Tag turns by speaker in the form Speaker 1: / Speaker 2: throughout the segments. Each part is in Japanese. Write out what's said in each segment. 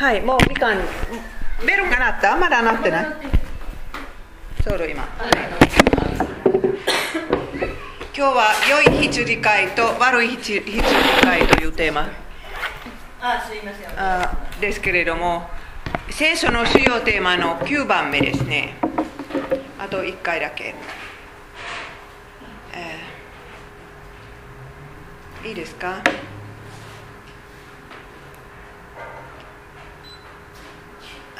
Speaker 1: はい、もうみかん、ベルが鳴ったまだ鳴ってない？ちょうど今。今日は良い羊飼いと悪い羊飼いというテーマ
Speaker 2: あ、すいません。
Speaker 1: ですけれども、聖書の主要テーマの9番目ですね。あと1回だけ。えーいいですか？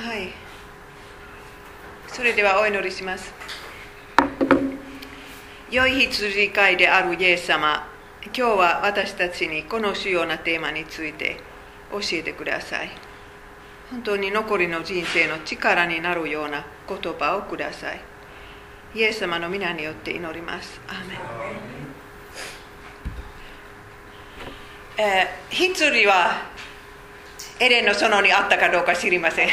Speaker 1: はい。それではお祈りします。良い羊飼いであるイエス様、今日は私たちにこの主要なテーマについて教えてください。本当に残りの人生の力になるような言葉をください。イエス様の皆によって祈ります。アーメンえー羊はエレンの園にあったかどうか知りません。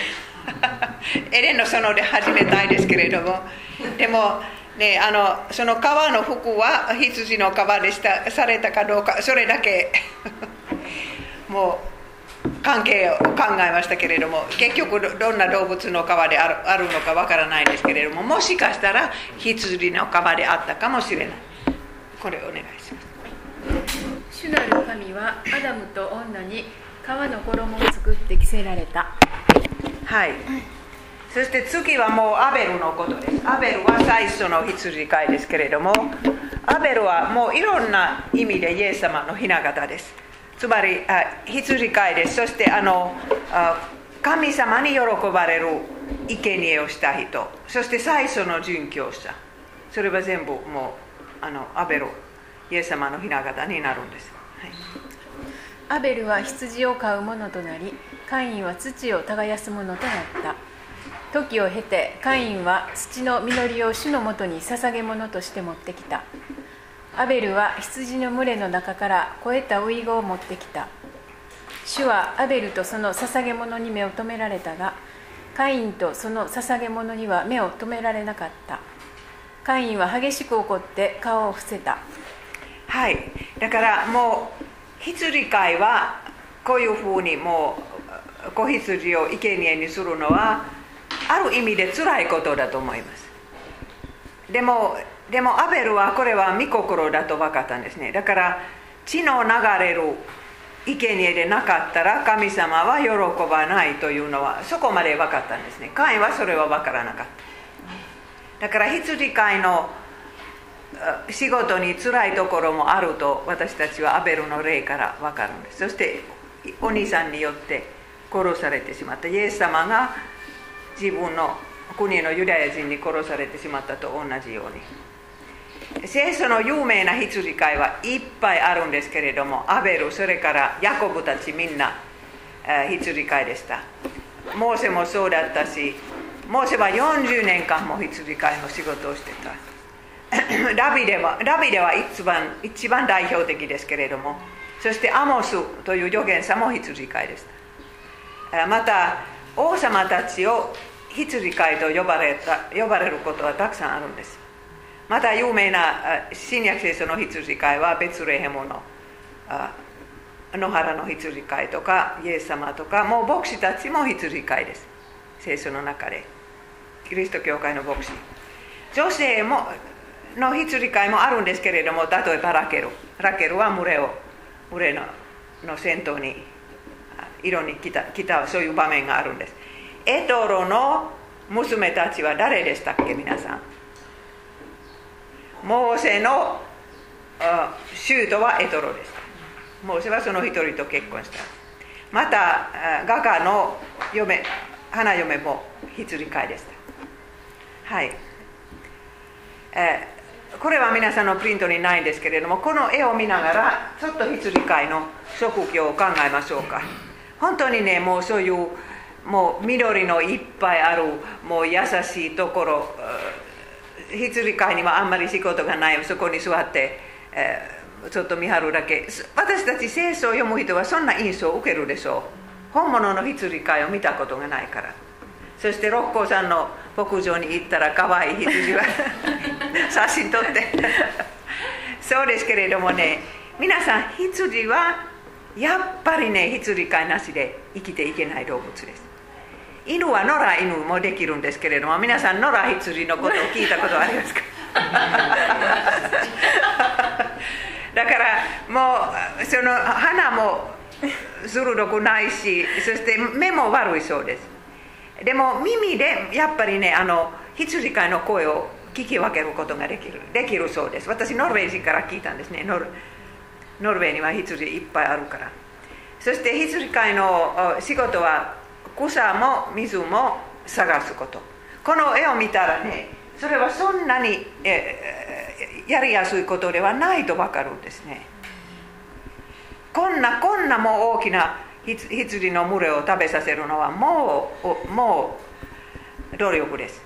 Speaker 1: エレンの園で始めたいですけれども、でも、ね、あのその川の服は羊の皮でしたされたかどうか、それだけ もう関係を考えましたけれども、結局どんな動物の皮であるあるのかわからないですけれども、もしかしたら羊の皮であったかもしれない。これお願いします。
Speaker 2: 主なる神はアダムと女に皮の衣を作って着せられた。
Speaker 1: はい。そして次はもうアベルのことです。アベルは最初の羊飼いですけれども、アベルはもういろんな意味でイエス様の雛形です。つまりあ羊飼いです。そしてあのあ神様に喜ばれる生贄をした人、そして最初の殉教者。それは全部もうあのアベル、イエス様の雛形になるんです。はい
Speaker 2: アベルは羊を飼う者となり、カインは土を耕す者となった。時を経て、カインは土の実りを主のもとに捧げ物として持ってきた。アベルは羊の群れの中から肥えたウイゴを持ってきた。主はアベルとその捧げ物に目を留められたが、カインとその捧げ物には目を留められなかった。カインは激しく怒って顔を伏せた。
Speaker 1: はい、だからもう羊飼いはこういうふうにもう子羊を生贄にするのはある意味で辛いことだと思います。でもでもアベルはこれは御心だと分かったんですね。だから血の流れる生贄でなかったら神様は喜ばないというのはそこまで分かったんですね。カインはそれは分からなかった。だから羊飼いの仕事に辛いところもあると私たちはアベルの例から分かるんです。そしてお兄さんによって殺されてしまった。イエス様が自分の国のユダヤ人に殺されてしまったと同じように。聖書の有名な羊飼いはいっぱいあるんですけれどもアベルそれからヤコブたちみんな羊飼いでした。モーセもそうだったしモーセは40年間も羊飼いの仕事をしてた。ラビデはラビデは一番一番代表的ですけれどもそしてアモスという預言者も羊飼いでした。また王様たちを羊飼いと呼ばれた呼ばれることはたくさんあるんです。また有名な新約聖書の羊飼いはベツレヘムの野原の羊飼いとかイエス様とかもう牧師たちも羊飼いです。聖書の中で。キリスト教会の牧師。女性もの羊飼いもあるんですけれども例えばラケル。ラケルは群れを群れのの先頭に色に来た来たそういう場面があるんですエトロの娘たちは誰でしたっけ皆さんモーセのあ舅はエトロでしたモーセはその一人と結婚したまた画家の嫁花嫁も羊飼いでしたはいえーこれは皆さんのプリントにないんですけれどもこの絵を見ながらちょっと羊飼いの職業を考えましょうか本当にねもうそういうもう緑のいっぱいあるもう優しいところえー羊飼いにはあんまり仕事がないそこに座って、えーちょっと見張るだけ。私たち聖書を読む人はそんな印象を受けるでしょう。本物の羊飼いを見たことがないから。そして六甲山の牧場に行ったら可愛い羊は 写真撮って。そうですけれどもね皆さん羊はやっぱりね羊飼いなしで生きていけない動物です。犬は野良犬もできるんですけれども皆さん野良羊のことを聞いたことありますか？だからもうその鼻も鋭くないしそして目も悪いそうです。でも耳でやっぱりねあの羊飼いの声を聞き分けることができるできるそうです。私ノルウェー人から聞いたんですね。ノルノルウェーには羊いっぱいあるからそして羊飼いの仕事は草も水も探すことこの絵を見たらねそれはそんなに、えやりやすいことではないと分かるんですね。こんなこんなもう大きな羊の群れを食べさせるのはもうもう努力です。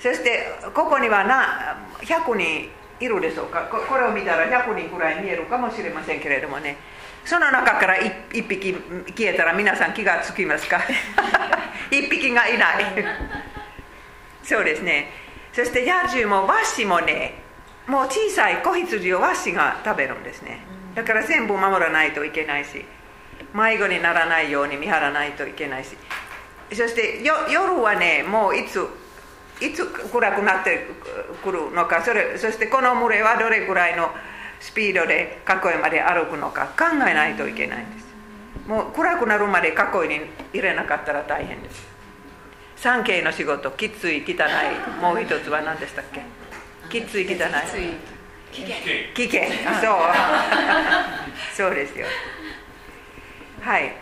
Speaker 1: そしてここにはな100人いるでしょうかこれを見たら100人くらい見えるかもしれませんけれどもねその中から 1, 1匹消えたら皆さん気がつきますか1匹がいないそうですねそして野獣もワシもねもう小さい子羊をワシが食べるんですねだから全部守らないといけないし迷子にならないように見張らないといけないしそして夜はねもういついつ暗くなってくるのかそれそしてこの群れはどれくらいのスピードで囲いまで歩くのか考えないといけないんですもう暗くなるまで囲いに入れなかったら大変です産経の仕事きつい汚いもう一つは何でしたっけきつい汚い危険危険そうそうですよはい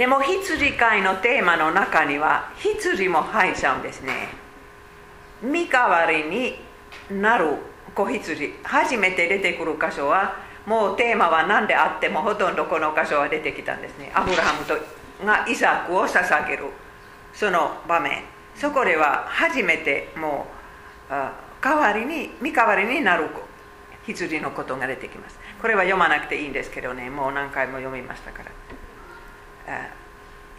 Speaker 1: でも羊飼いのテーマの中には羊も入っちゃうんですね。身代わりになる子羊初めて出てくる箇所はもうテーマは何であってもほとんどこの箇所は出てきたんですね。アブラハムとがイサクを捧げるその場面。そこでは初めてもう代わりに身代わりになる羊のことが出てきます。これは読まなくていいんですけどね。もう何回も読みましたから。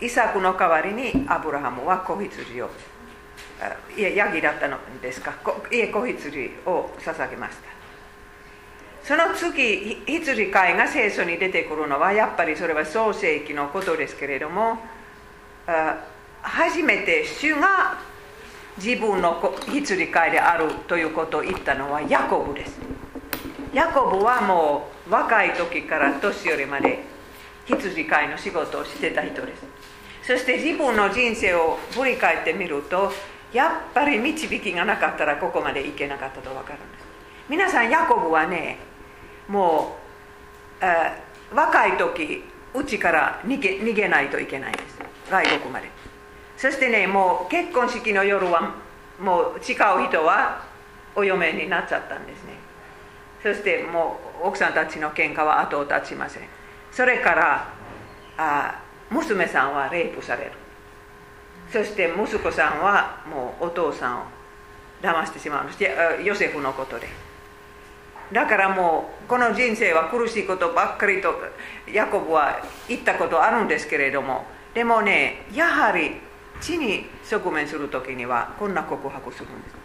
Speaker 1: イサクの代わりにアブラハムは子羊をいやヤギだったのですかいえ子羊を捧げましたその次羊飼いが聖書に出てくるのはやっぱりそれは創世記のことですけれども初めて主が自分の羊飼いであるということを言ったのはヤコブですヤコブはもう若い時から年寄りまで羊飼いの仕事をしてた人です。そして自分の人生を振り返ってみるとやっぱり導きがなかったらここまで行けなかったと分かるんです。皆さんヤコブはねもう若い時うちから逃げ逃げないといけないんです。外国まで。そしてねもう結婚式の夜はもう誓う人はお嫁になっちゃったんですね。そしてもう奥さんたちの喧嘩は後を絶ちません。それからあ娘さんはレイプされる。そして息子さんはもうお父さんを騙してしまう。んですヨセフのことで。だからもうこの人生は苦しいことばっかりとヤコブは言ったことあるんですけれども。でもねやはり地に直面する時にはこんな告白するんです。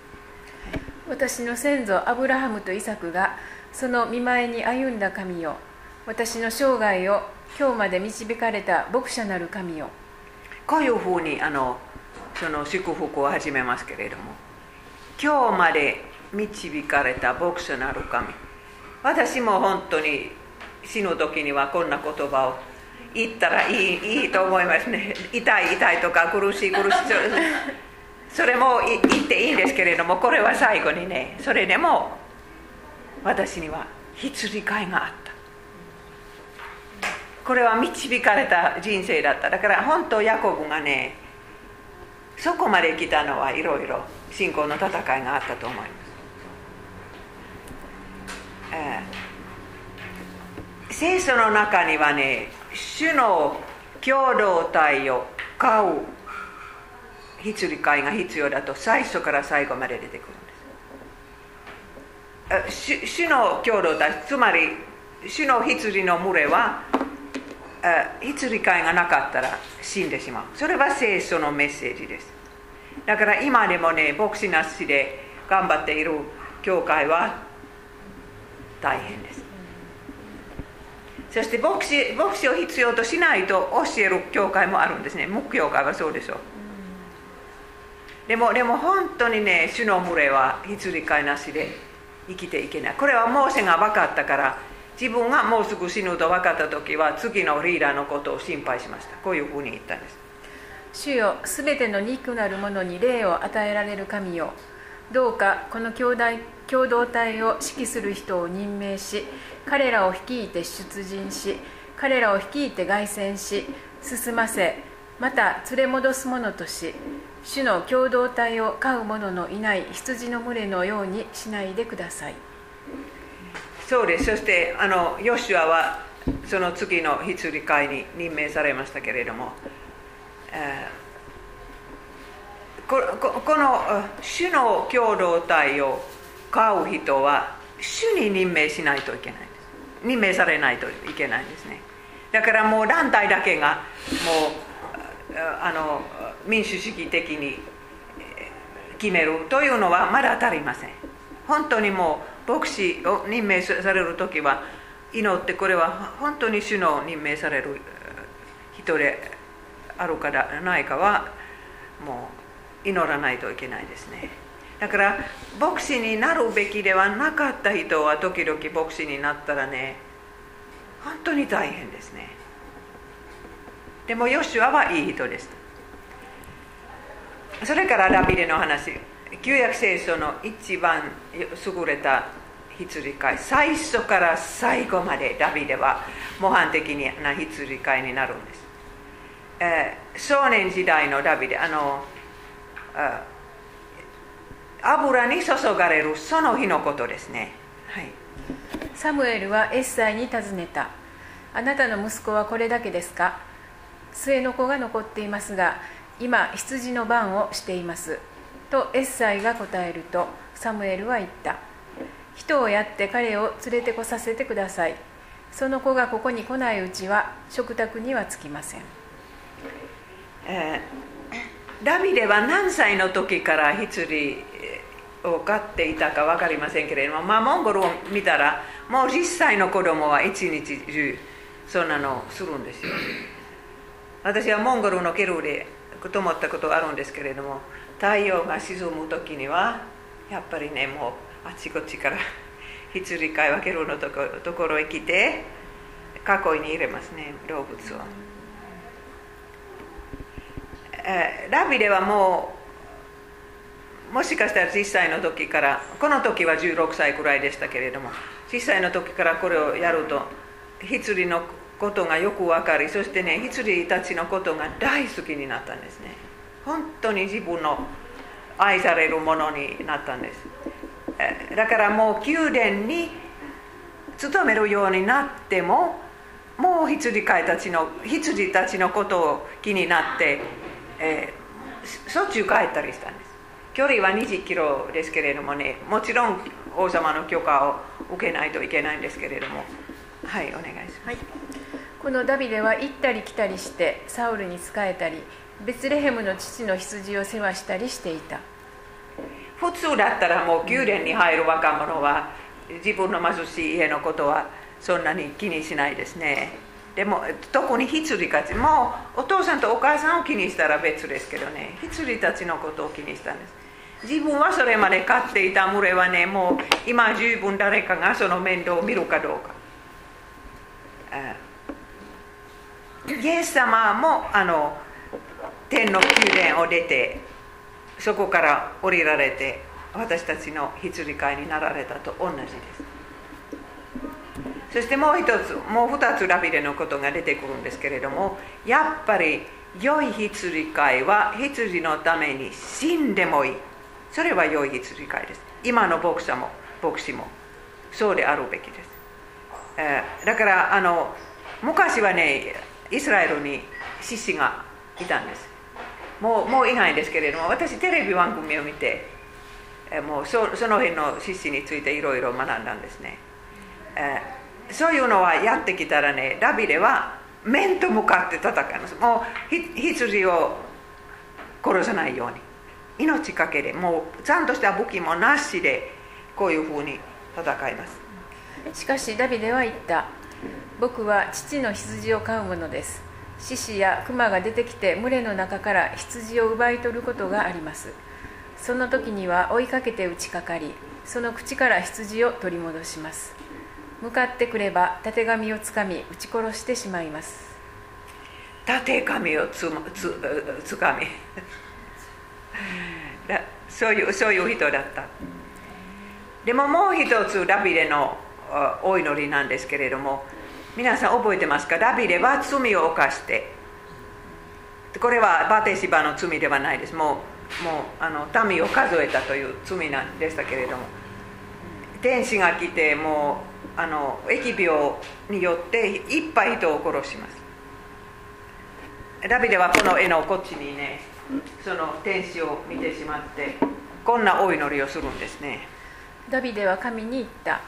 Speaker 2: 私の先祖アブラハムとイサクがその見舞いに歩んだ神よ。私の生涯を今日まで導かれた牧者なる神よ。
Speaker 1: こういうふうにあのその祝福を始めますけれども今日まで導かれた牧者なる神。私も本当に死ぬ時にはこんな言葉を言ったらいいいいと思いますね。痛い痛いとか苦しい苦しい。それ も言っていいんですけれどもこれは最後にねそれでも私には羊飼いがあった。これは導かれた人生だった。だから本当ヤコブがねそこまで来たのはいろいろ信仰の戦いがあったと思います、えー、聖書の中にはね主の共同体を買う羊飼いが必要だと最初から最後まで出てくるんです。主の共同体つまり主の羊の群れは羊飼いがなかったら死んでしまう。それは聖書のメッセージです。だから今でもね牧師なしで頑張っている教会は大変です。そして牧師牧師を必要としないと教える教会もあるんですね。木教会はそうでしょう。でもでも本当にね主の群れは羊飼いなしで生きていけない。これはモーセが分かったから自分がもうすぐ死ぬと分かった時は次のリーダーのことを心配しました。こういうふうに言ったんです。
Speaker 2: 主よすべての肉なるものに霊を与えられる神よ。どうかこの兄弟共同体を指揮する人を任命し彼らを率いて出陣し彼らを率いて凱旋し進ませまた連れ戻す者とし主の共同体を飼う者のいない羊の群れのようにしないでください。
Speaker 1: そうです。そしてあのヨシュアはその次の羊飼いに任命されましたけれども、えーここの主の共同体を飼う人は主に任命しないといけないです。任命されないといけないんですね。だからもう団体だけがもうあの民主主義的に決めるというのはまだ足りません。本当にもう牧師を任命される時は祈ってこれは本当に主の任命される人であるかないかはもう祈らないといけないですね。だから牧師になるべきではなかった人は時々牧師になったらね本当に大変ですね。でもヨシュアはいい人です。それからダビデの話。旧約聖書の一番優れた羊飼い。最初から最後までダビデは模範的な羊飼いになるんです、えー、少年時代のダビデあの油に注がれるその日のことですね、はい、
Speaker 2: サムエルはエッサイに尋ねた。あなたの息子はこれだけですか？末の子が残っていますが今羊の番をしています。とエッサイが答えるとサムエルは言った。人をやって彼を連れてこさせてください。その子がここに来ないうちは食卓にはつきません、
Speaker 1: えー、ダビデは何歳の時から羊を飼っていたか分かりませんけれども、まあ、モンゴルを見たらもう10歳の子供は一日中そんなのするんですよ。私はモンゴルのケルで泊まったことあるんですけれども太陽が沈む時にはやっぱりねもうあちこちから 羊飼い分けるのとこところへ来て囲いに入れますね動物を、えー、ラビではもうもしかしたら小さいの時からこの時は16歳くらいでしたけれども小さいの時からこれをやると羊のことがよく分かりそしてね羊たちのことが大好きになったんですね。本当に自分の愛されるものになったんです。だからもう宮殿に勤めるようになってももう羊飼いたちの羊たちのことを気になって、えー、しょっちゅう帰ったりしたんです。距離は20キロですけれどもねもちろん王様の許可を受けないといけないんですけれども。はいお願いします、はい、
Speaker 2: このダビデは行ったり来たりしてサウルに仕えたりベツレヘムの父の羊を世話したりしていた。
Speaker 1: 普通だったらもう宮殿に入る若者は自分の貧しい家のことはそんなに気にしないですね。でも特に羊たちもお父さんとお母さんを気にしたら別ですけどね。羊たちのことを気にしたんです。自分はそれまで飼っていた群れはねもう今十分誰かがその面倒を見るかどうか。イエス様もあの天の宮殿を出てそこから降りられて私たちの羊飼いになられたと同じです。そしてもう一つもう二つラビデのことが出てくるんですけれどもやっぱり良い羊飼いは羊のために死んでもいい。それは良い羊飼いです。今の牧者も牧師もそうであるべきです、えー、だからあの昔はねイスラエルに獅子がいたんです。もうもういないんですけれども私テレビ番組を見てもうそその辺の獅子についていろいろ学んだんですね、えー、そういうのはやってきたらねダビデは面と向かって戦います。もう羊を殺さないように。命かけでもうちゃんとした武器もなしでこういうふうに戦います。
Speaker 2: しかしダビデは言った。僕は父の羊を飼うものです。獅子や熊が出てきて群れの中から羊を奪い取ることがあります。その時には追いかけて打ちかかりその口から羊を取り戻します。向かってくればたてがみをつかみ撃ち殺してしまいます。
Speaker 1: たてがみをつつつかみ。だそういうそういう人だった。でももう一つダビデのお祈りなんですけれども皆さん覚えてますか？ダビデは罪を犯して。これはバテシバの罪ではないです。もうもうあの民を数えたという罪なんでしたけれども。天使が来てもうあの疫病によっていっぱい人を殺します。ダビデはこの絵のこっちにねその天使を見てしまってこんなお祈りをするんですね。
Speaker 2: ダビデは神に言った。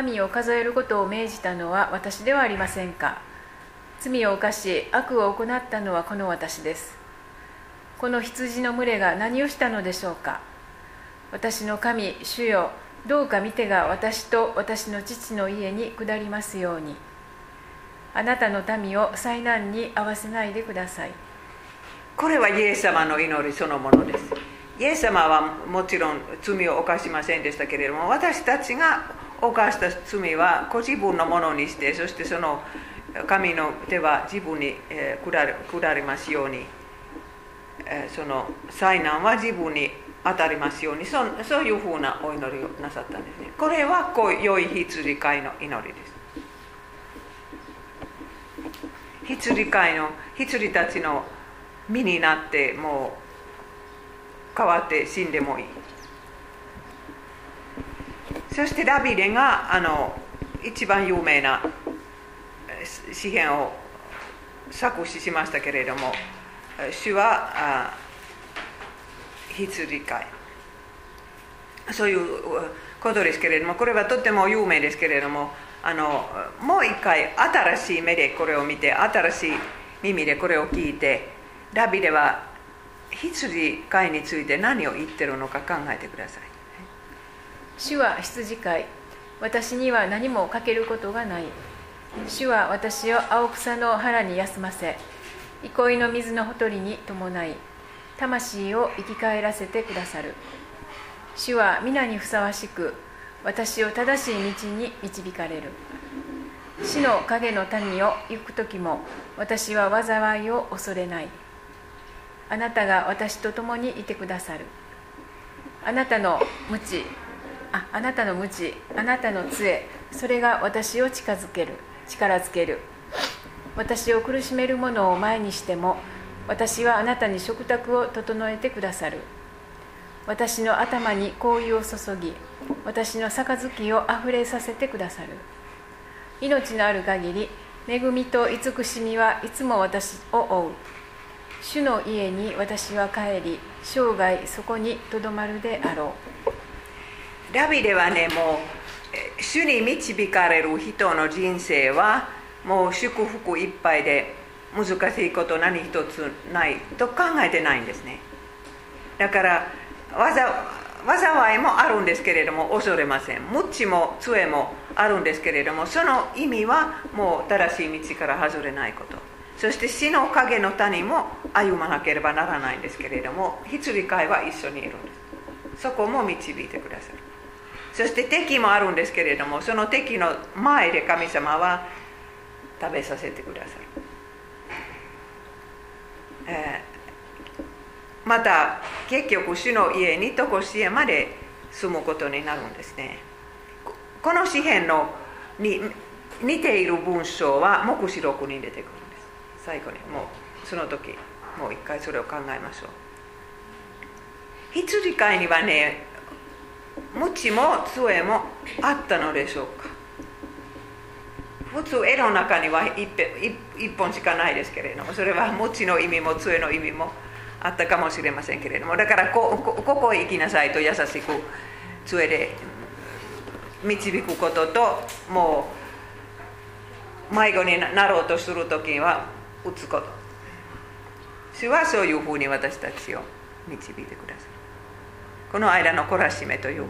Speaker 2: 民を数えることを命じたのは私ではありませんか。罪を犯し悪を行ったのはこの私です。この羊の群れが何をしたのでしょうか。私の神主よどうか見てが私と私の父の家に下りますように。あなたの民を災難に合わせないでください。
Speaker 1: これはイエス様の祈りそのものです。イエス様はもちろん罪を犯しませんでしたけれども私たちが犯した罪はご自分のものにしてそしてその神の手は自分に下りますように。その災難は自分に当たりますように。そそういうふうなお祈りをなさったんですね。これはこう良い羊飼いの祈りです。羊飼いの羊たちの身になってもう変わって死んでもいい。そしてダビデがあの一番有名な詩篇を作詞しましたけれども主は羊飼いそういうことですけれどもこれはとても有名ですけれどもあのもう一回新しい目でこれを見て新しい耳でこれを聞いてダビデは羊飼いについて何を言ってるのか考えてください。
Speaker 2: 主は羊飼い。私には何もかけることがない。主は私を青草の腹に休ませ。憩いの水のほとりに伴い魂を生き返らせてくださる。主は皆にふさわしく私を正しい道に導かれる。死の影の谷を行く時も私は災いを恐れない。あなたが私と共にいてくださる。あなたの無知ああなたの無知あなたの杖それが私を近づける力づける。私を苦しめるものを前にしても私はあなたに食卓を整えてくださる。私の頭に香油を注ぎ私の杯をあふれさせてくださる。命のある限り恵みと慈しみはいつも私を追う。主の家に私は帰り生涯そこにとどまるであろ
Speaker 1: う。ダビデはねもう主に導かれる人の人生はもう祝福いっぱいで難しいこと何一つないと考えてないんですね。だから災いもあるんですけれども恐れません。無知も杖もあるんですけれどもその意味はもう正しい道から外れないこと。そして死の影の谷も歩まなければならないんですけれども羊飼いは一緒にいるんです。そこも導いてくださる。そして敵もあるんですけれどもその敵の前で神様は食べさせてくださる、えー、また結局主の家にとこしえまで住むことになるんですね。この詩篇のに似ている文章は黙示録に出てくるんです。最後にもうその時もう一回それを考えましょう。羊飼いにはね鞭も杖もあったのでしょうか。普通絵の中には一本しかないですけれどもそれは餅の意味も杖の意味もあったかもしれませんけれどもだからこここへ行きなさいと優しく杖で導くことともう迷子になろうとする時は打つこと。主はそういうふうに私たちを導いてください。この間の懲らしめという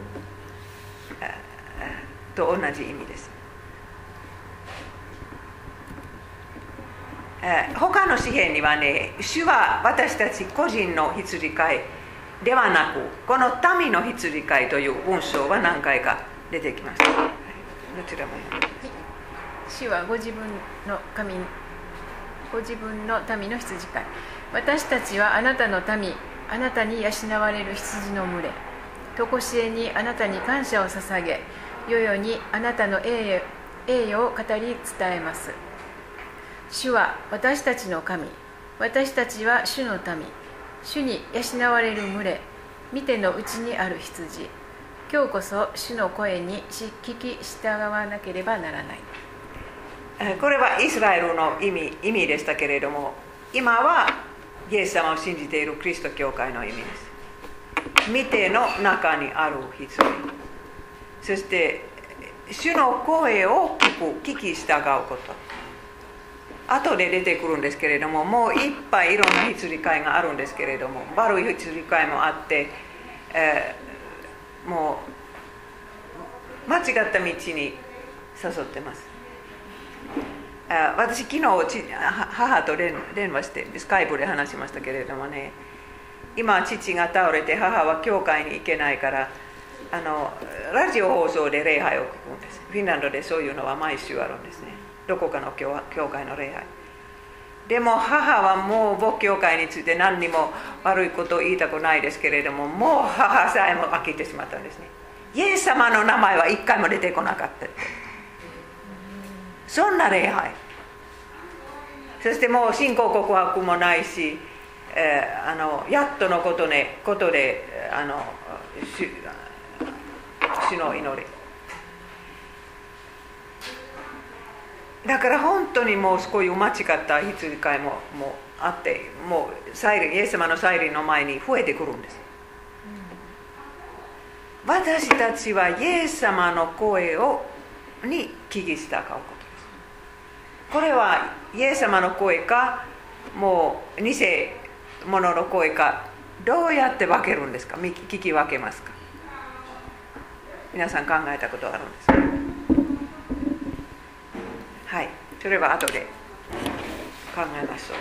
Speaker 1: と同じ意味です。他の詩篇にはね主は私たち個人の羊飼いではなくこの民の羊飼いという文章は何回か出てきます。どちらも
Speaker 2: 主はご自分の神ご自分の民の羊飼い。私たちはあなたの民。あなたに養われる羊の群れ。常しえにあなたに感謝を捧げ世々にあなたの栄誉栄誉を語り伝えます。主は私たちの神私たちは主の民。主に養われる群れ見てのうちにある羊。今日こそ主の声に聞き従わなければならない。
Speaker 1: これはイスラエルの意味意味でしたけれども今はイエス様を信じているキリスト教会の意味です。見ての中にある羊そして主の声を聞く聞き従うこと。後で出てくるんですけれどももういっぱいいろんな羊飼いがあるんですけれども悪い羊飼いもあって、えーもう間違った道に誘ってます。あ私昨日母と連電話してスカイプで話しましたけれどもね。今父が倒れて母は教会に行けないからあのラジオ放送で礼拝を聞くんです。フィンランドでそういうのは毎週あるんですね。どこかの教教会の礼拝。でも母はもう牧教会について何にも悪いことを言いたくないですけれどももう母さえも飽きてしまったんですね。イエス様の名前は一回も出てこなかった。そんな礼拝。そしてもう信仰告白もないし、えーあのやっとのこと,、ね、ことであの主主の祈り。だから本当にもうこういう間違った羊飼いももあってもうサイレンイエス様のサイレンの前に増えてくるんです。私たちはイエス様の声をに聞き従うこと。これはイエス様の声かもう偽物の声かどうやって分けるんですか？聞き分けますか？皆さん考えたことあるんですか？はいそれは後で考えましょう。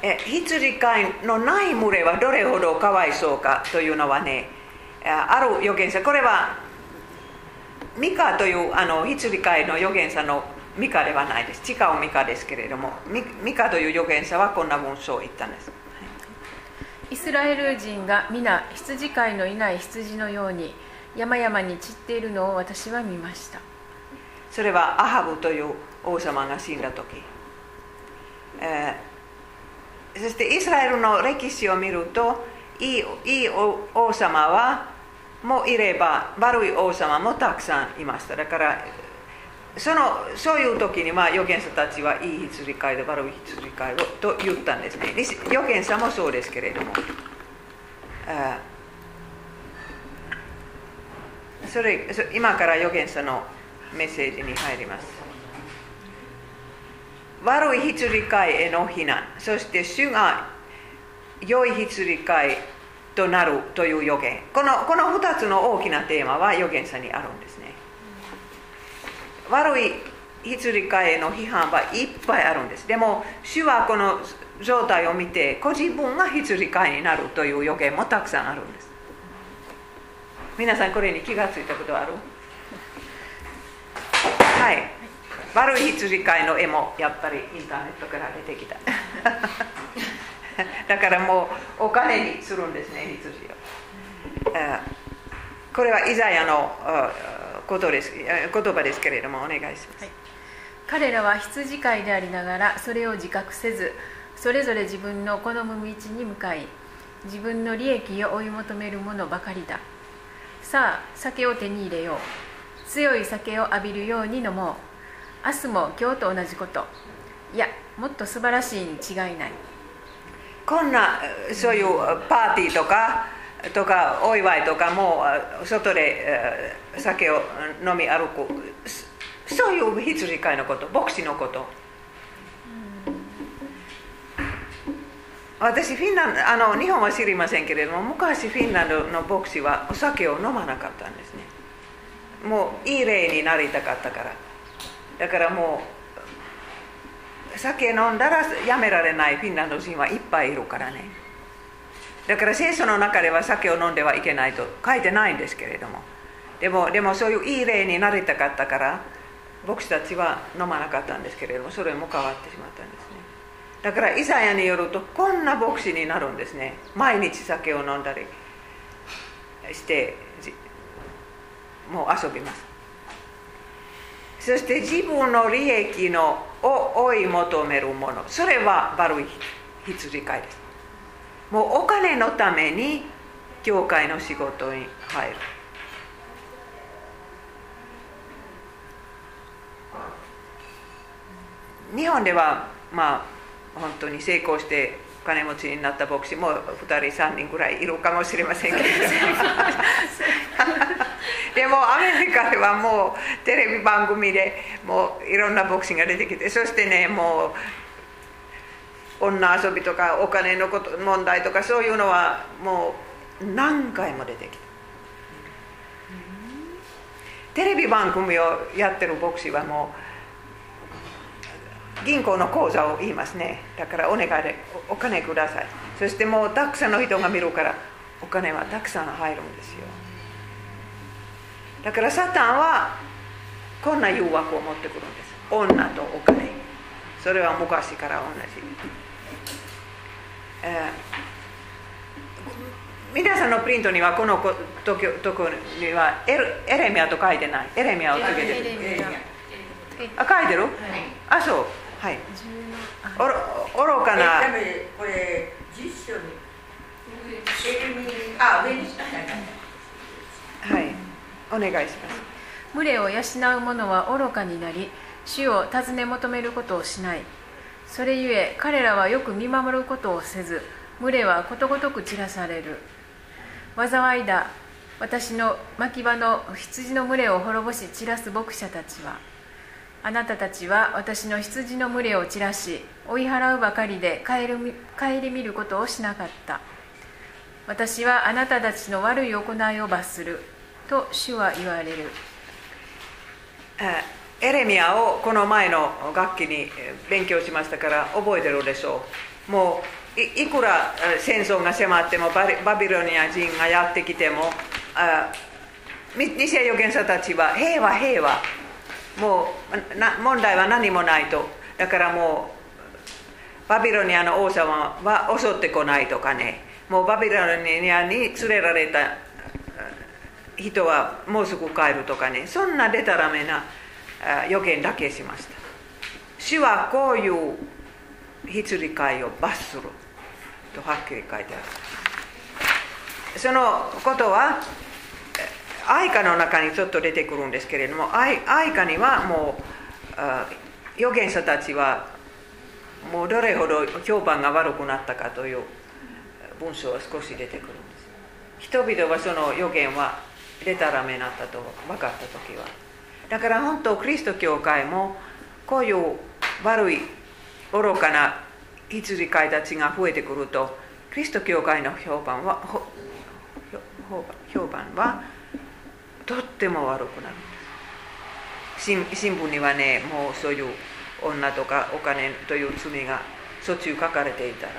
Speaker 1: え羊飼いのない群れはどれほどかわいそうかというのはねある預言者これはミカというあの羊飼いの預言者のミカではないです。違うミカですけれども、ミミカという預言者はこんな文章を言ったんです。
Speaker 2: イスラエル人が皆羊飼いのいない羊のように山々に散っているのを私は見ました
Speaker 1: それはアハブという王様が死んだ時、えーそしてイスラエルの歴史を見るといいいい王王様はもいれば悪い王様もたくさんいました。だからそのそういう時にまあ預言者たちはいい羊飼いで悪い羊飼いをと言ったんですね。預言者もそうですけれども。それ今から預言者のメッセージに入ります。悪い羊飼いへの非難そして主が良い羊飼いとなるという予言。このこの2つの大きなテーマは預言者にあるんですね。悪い羊飼いへの批判はいっぱいあるんです。でも主はこの状態を見てご自分が羊飼いになるという予言もたくさんあるんです。皆さんこれに気がついたことある？はい。悪い羊飼いの絵もやっぱりインターネットから出てきた。だからもうお金にするんですね羊を。これはイザヤのことです言葉ですけれどもお願いします、
Speaker 2: はい。彼らは羊飼いでありながらそれを自覚せずそれぞれ自分の好む道に向かい自分の利益を追い求めるものばかりだ。さあ酒を手に入れよう。強い酒を浴びるように飲もう。明日も今日と同じこと。いやもっと素晴らしいに違いない。
Speaker 1: こんなそういうパーティーとかとかお祝いとかもう外で酒を飲み歩くそういう羊飼いのこと牧師のこと。私フィンランドあの日本は知りませんけれども昔フィンランドの牧師はお酒を飲まなかったんですね。もういい例になりたかったから。だからもう酒飲んだらやめられない。フィンランド人はいっぱいいるからね。だから聖書の中では酒を飲んではいけないと書いてないんですけれども。でもでもそういういい例になりたかったから牧師たちは飲まなかったんですけれどもそれも変わってしまったんですね。だからイザヤによるとこんな牧師になるんですね。毎日酒を飲んだりしてもう遊びます。そして自分の利益のを追い求めるもの。それは悪い羊飼いです。もうお金のために教会の仕事に入る。日本ではまあ本当に成功して金持ちになった牧師も2人3人ぐらいいるかもしれませんけれど。でもアメリカではもうテレビ番組でもういろんな牧師が出てきてそしてねもう女遊びとかお金のこと問題とかそういうのはもう何回も出てきてテレビ番組をやってる牧師はもう銀行の口座を言いますね。だからお願いでお金ください。そしてもうたくさんの人が見るからお金はたくさん入るんですよ。だからサタンはこんな誘惑を持ってくるんです。女とお金。それは昔から同じ、えー、皆さんのプリントにはこのととこにはエエレミアと書いてない。エレミアをつけてる。あ書いてる、はい、あそうはい。おろ愚かな。これ10章にあ上にしはい。お願いします。
Speaker 2: 群れを養う者は愚かになり主を尋ね求めることをしない。それゆえ彼らはよく見守ることをせず群れはことごとく散らされる。災いだ。私の牧場の羊の群れを滅ぼし散らす牧者たちはあなたたちは私の羊の群れを散らし追い払うばかりで顧みることをしなかった。私はあなたたちの悪い行いを罰すると主は言われる。
Speaker 1: エレミアをこの前の楽器に勉強しましたから覚えてるでしょう。もういくら戦争が迫ってもバビロニア人がやってきても偽預言者たちは平和平和もうな問題は何もないと。だからもうバビロニアの王様は襲ってこないとかね。もうバビロニアに連れられた人はもうすぐ帰るとかね。そんなでたらめな予言だけしました。主はこういう羊飼いを罰するとはっきり書いてある。そのことは愛歌の中にちょっと出てくるんですけれども愛愛歌にはもう預言者たちはもうどれほど評判が悪くなったかという文章が少し出てくるんです。人々はその予言はでたらめになったと分かった時は。だから本当キリスト教会もこういう悪い愚かな羊飼いたちが増えてくるとキリスト教会の評判は評判はとっても悪くなる。新聞にはねもうそういう女とかお金という罪がしょっちゅう書かれていたら、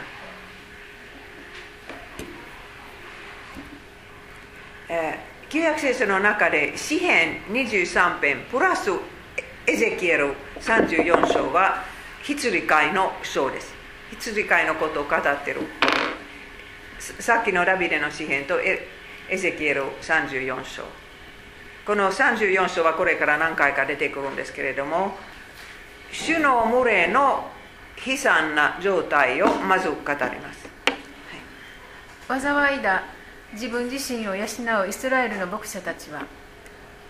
Speaker 1: えー、旧約聖書の中で詩編23編プラスエゼキエル34章は羊飼いの章です。羊飼いのことを語ってる。さっきのラビデの詩編とエゼキエル34章。この34章はこれから何回か出てくるんですけれども主の群れの悲惨な状態をまず語ります、
Speaker 2: はい、災いだ自分自身を養うイスラエルの牧者たちは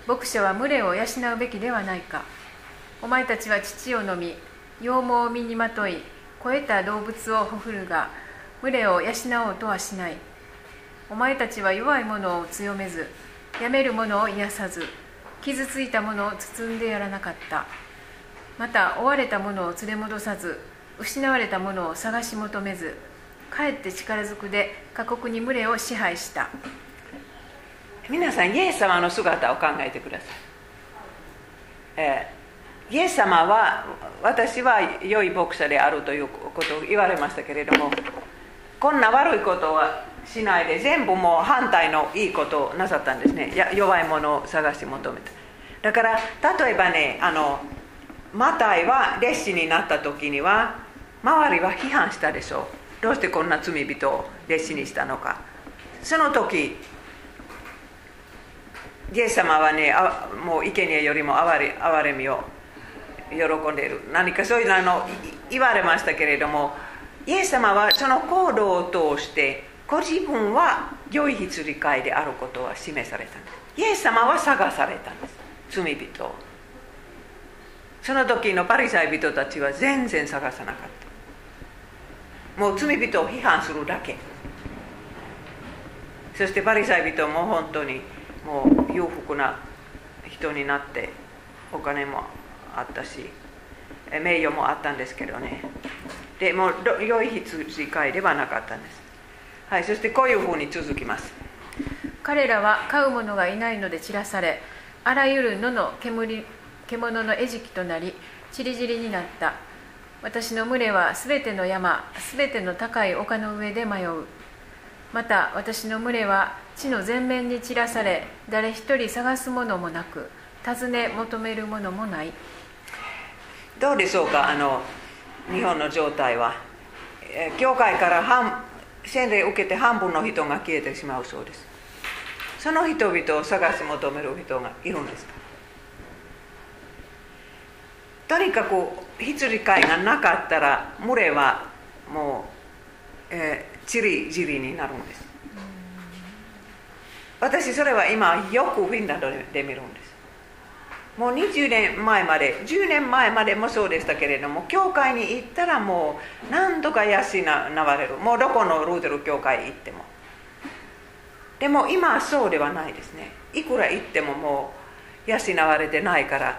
Speaker 2: 牧者は群れを養うべきではないか。お前たちは乳を飲み羊毛を身にまとい肥えた動物をほふるが群れを養おうとはしない。お前たちは弱い者を強めずやめる者を癒さず傷ついた者を包んでやらなかった。また追われた者を連れ戻さず失われた者を探し求めずかえって力ずくで過酷に群れを支配した。
Speaker 1: 皆さんイエス様の姿を考えてください、えイエス様は私は良い牧者であるということを言われましたけれどもこんな悪いことはしないで全部もう反対のいいことをなさったんですね。弱いものを探し求めてだから例えばねあのマタイは弟子になった時には周りは批判したでしょう。どうしてこんな罪人を弟子にしたのか。その時イエス様はねもう生贄よりも憐れ憐れみを喜んでいる。何かそういうあの言われましたけれどもイエス様はその行動を通してご自分は良い羊飼いであることは示されたんです。イエス様は探されたんです。罪人を。その時のパリサイ人たちは全然探さなかった。もう罪人を批判するだけ。そしてパリサイ人も本当にもう裕福な人になってお金もあったし名誉もあったんですけどね。でも良い羊飼いではなかったんです。はいそしてこういうふうに続きます。
Speaker 2: 彼らは飼う者がいないので散らされあらゆる野の煙獣の餌食となりちりぢりになった。私の群れはすべての山すべての高い丘の上で迷う。また私の群れは地の全面に散らされ誰一人探すものもなく尋ね求めるものもない。
Speaker 1: どうでしょうか？あの日本の状態は。教会から半洗礼を受けて半分の人が消えてしまうそうです。その人々を探し求める人がいるんです。とにかく羊飼いがなかったら群れはもう、えー、チリジリになるんです。私それは今よくフィンランドで見るんです。もう20年前まで10年前までもそうでしたけれども教会に行ったらもう何度か養われる。もうどこのルーテル教会行っても。でも今はそうではないですね。いくら行ってももう養われてないから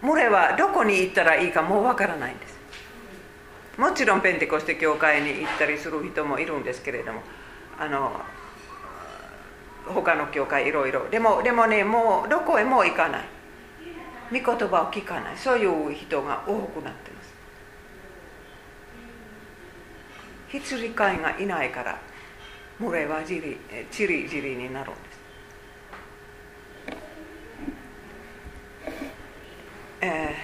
Speaker 1: 群れはどこに行ったらいいかもうわからないんです。もちろんペンテコステ教会に行ったりする人もいるんですけれどもあの他の教会いろいろ。でもでもねもうどこへも行かない。御言葉を聞かない。そういう人が多くなってます。羊飼いがいないから群れはじりちりじりになるんです、え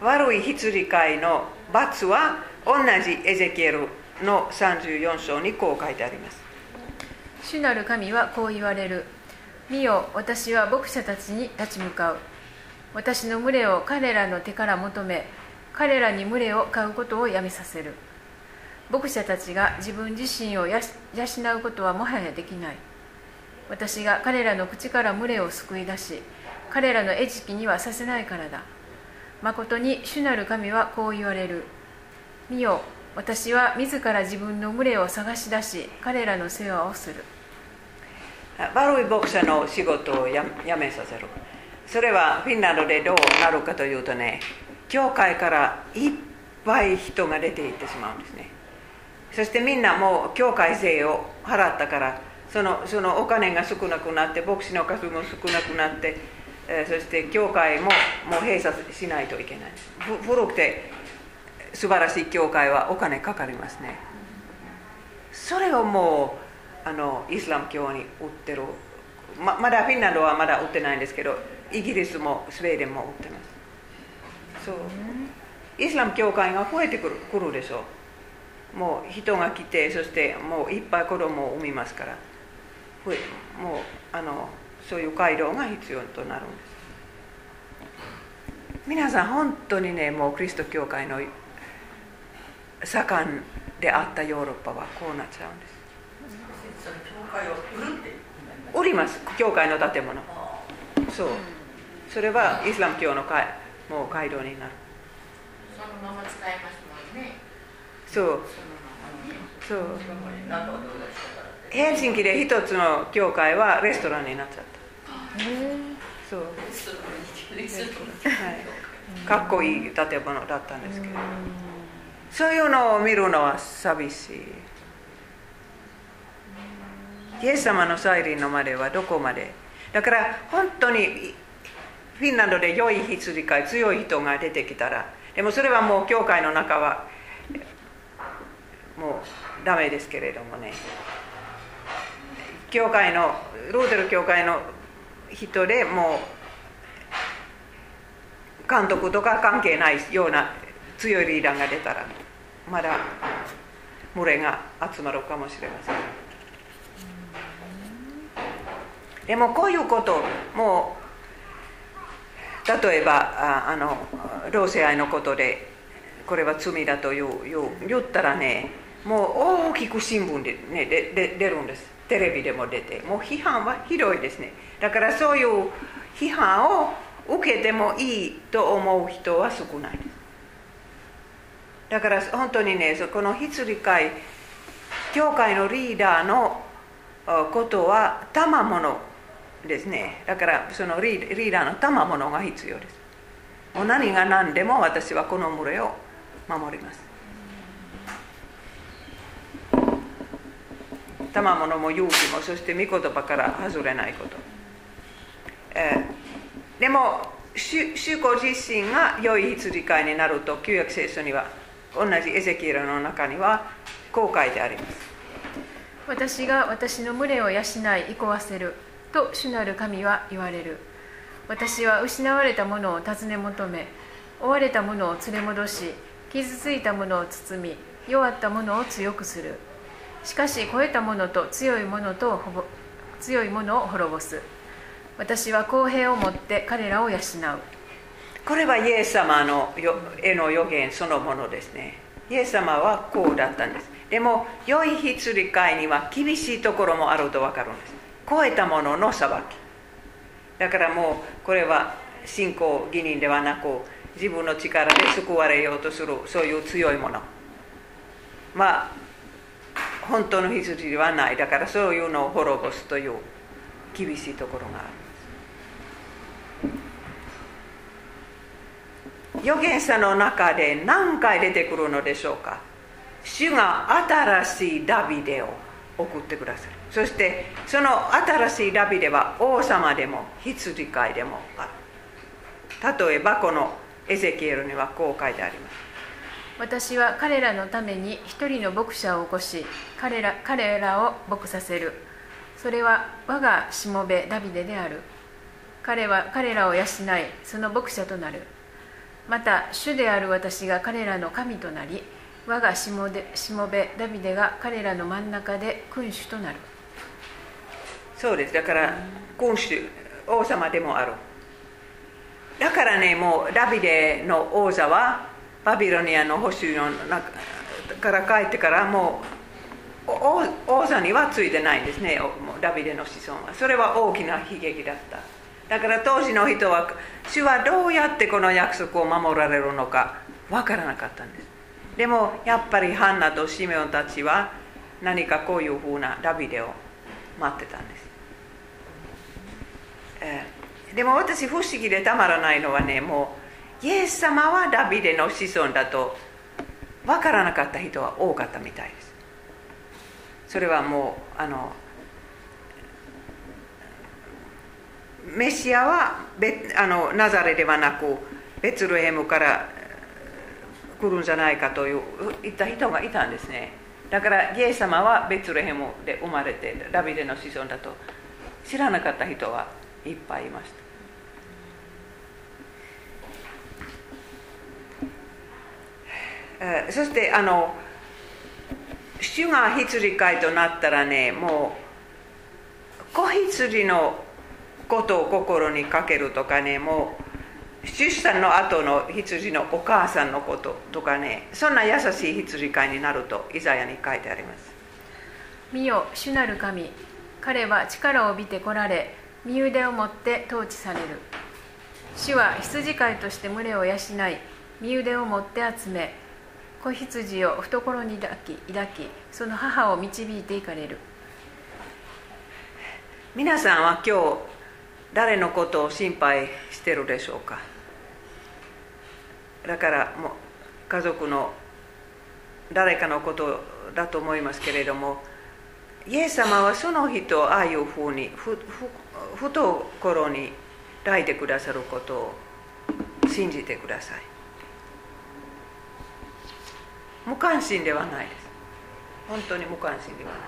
Speaker 1: ー、悪い羊飼いの罰は同じエゼキエルの34章にこう書いてあります。
Speaker 2: 主なる神はこう言われる。見よ私は牧者たちに立ち向かう。私の群れを彼らの手から求め彼らに群れを飼うことをやめさせる。牧者たちが自分自身を養うことはもはやできない。私が彼らの口から群れを救い出し彼らの餌食にはさせないからだ。まことに主なる神はこう言われる。見よ私は自ら自分の群れを探し出し彼らの世話をする。
Speaker 1: 悪い牧者の仕事をやめさせるそれはフィンランドでどうなるかというとね教会からいっぱい人が出ていってしまうんですね。そしてみんなもう教会税を払ったからそのそのお金が少なくなって牧師の数も少なくなって、え、そして教会ももう閉鎖しないといけない。古くて素晴らしい教会はお金かかりますね。それをもうあのイスラム教に売ってる。ままだフィンランドはまだ売ってないんですけどイギリスもスウェーデンも売ってます。そう。イスラム教会が増えてくるくるでしょう。もう人が来てそしてもういっぱい子供を産みますから。増えもうあのそういう街道が必要となるんです。皆さん本当にねもうキリスト教会の盛んであったヨーロッパはこうなっちゃうんです。売ります。教会の建物。そうそれはイスラム教のかもう街道になる。
Speaker 3: そのまま使えますもんね。
Speaker 1: そう。そう。ヘルシンキで一つの教会はレストランになっちゃった。そう。はい。かっこいい建物だったんですけど。そういうのを見るのは寂しい。イエス様の再臨のまではどこまで？だから本当にフィンランドで良い羊飼い強い人が出てきたらでもそれはもう教会の中はもうダメですけれどもね。教会のルーテル教会の人でもう監督とか関係ないような強いリーダーが出たらまだ群れが集まるかもしれません。でもこういうこともう例えばあの同性愛のことでこれは罪だという言ったらねもう大きく新聞で,、ね、でで出るんです。テレビでも出てもう批判はひどいですね。だからそういう批判を受けてもいいと思う人は少ない。ですだから本当にねこの羊会教会のリーダーのことは賜物。ですね。だからそのリーダーの賜物が必要です。もう何が何でも私はこの群れを守ります。賜物も勇気もそして御言葉から外れないこと、えー、でも主主子自身が良い羊飼いになると旧約聖書には同じエゼキエルの中にはこう書いてあります。
Speaker 2: 私が私の群れを養い憩わせる。と主なる神は言われる。私は失われたものを尋ね求め追われたものを連れ戻し傷ついたものを包み弱ったものを強くする。しかし超えたものと強いものと強いものを滅ぼす。私は公平をもって彼らを養う。
Speaker 1: これはイエス様の絵の予言そのものですね。イエス様はこうだったんです。でも良い羊飼いには厳しいところもあると分かるんです。超えたものの裁き。だからもうこれは信仰義人ではなく自分の力で救われようとするそういう強いもの。まあ本当の羊ではない。だからそういうのを滅ぼすという厳しいところがある。預言者の中で何回出てくるのでしょうか。主が新しいダビデを送ってくださる。そしてその新しいダビデは王様でも羊飼いでもある。例えばこのエゼキエルにはこう書いてあります。
Speaker 2: 私は彼らのために一人の牧者を起こし彼ら彼らを牧させる。それは我がしもべダビデである。彼は彼らを養いその牧者となる。また主である私が彼らの神となり我がしもでしもべダビデが彼らの真ん中で君主となる。
Speaker 1: そうです。だから君主王様でもある。だからねもうダビデの王座はバビロニアの保守の中から帰ってからもう王座にはついてないんですねダビデの子孫は。それは大きな悲劇だった。だから当時の人は主はどうやってこの約束を守られるのか分からなかったんです。でもやっぱりハンナとシメオンたちは何かこういうふうなダビデを待ってたんです、えー、でも私不思議でたまらないのはねもうイエス様はダビデの子孫だと分からなかった人は多かったみたいです。それはもうあのメシアはあのナザレではなくベツルヘムから来るんじゃないかという言った人がいたんですね。だからイエス様はベツレヘムで生まれてダビデの子孫だと知らなかった人はいっぱいいました。そしてあの主が羊飼いとなったらねもう子羊のことを心にかけるとかねもう出産の後の羊のお母さんのこととかねそんな優しい羊飼いになるとイザヤに書いてあります。
Speaker 2: 見よ主なる神。彼は力を帯びてこられ身腕を持って統治される。主は羊飼いとして群れを養い身腕を持って集め子羊を懐に抱き抱きその母を導いていかれる。
Speaker 1: 皆さんは今日誰のことを心配してるでしょうか？だからもう家族の誰かのことだと思いますけれどもイエス様はその人をああいうふうにふふ懐に抱いてくださることを信じてください。無関心ではないです。本当に無関心ではない。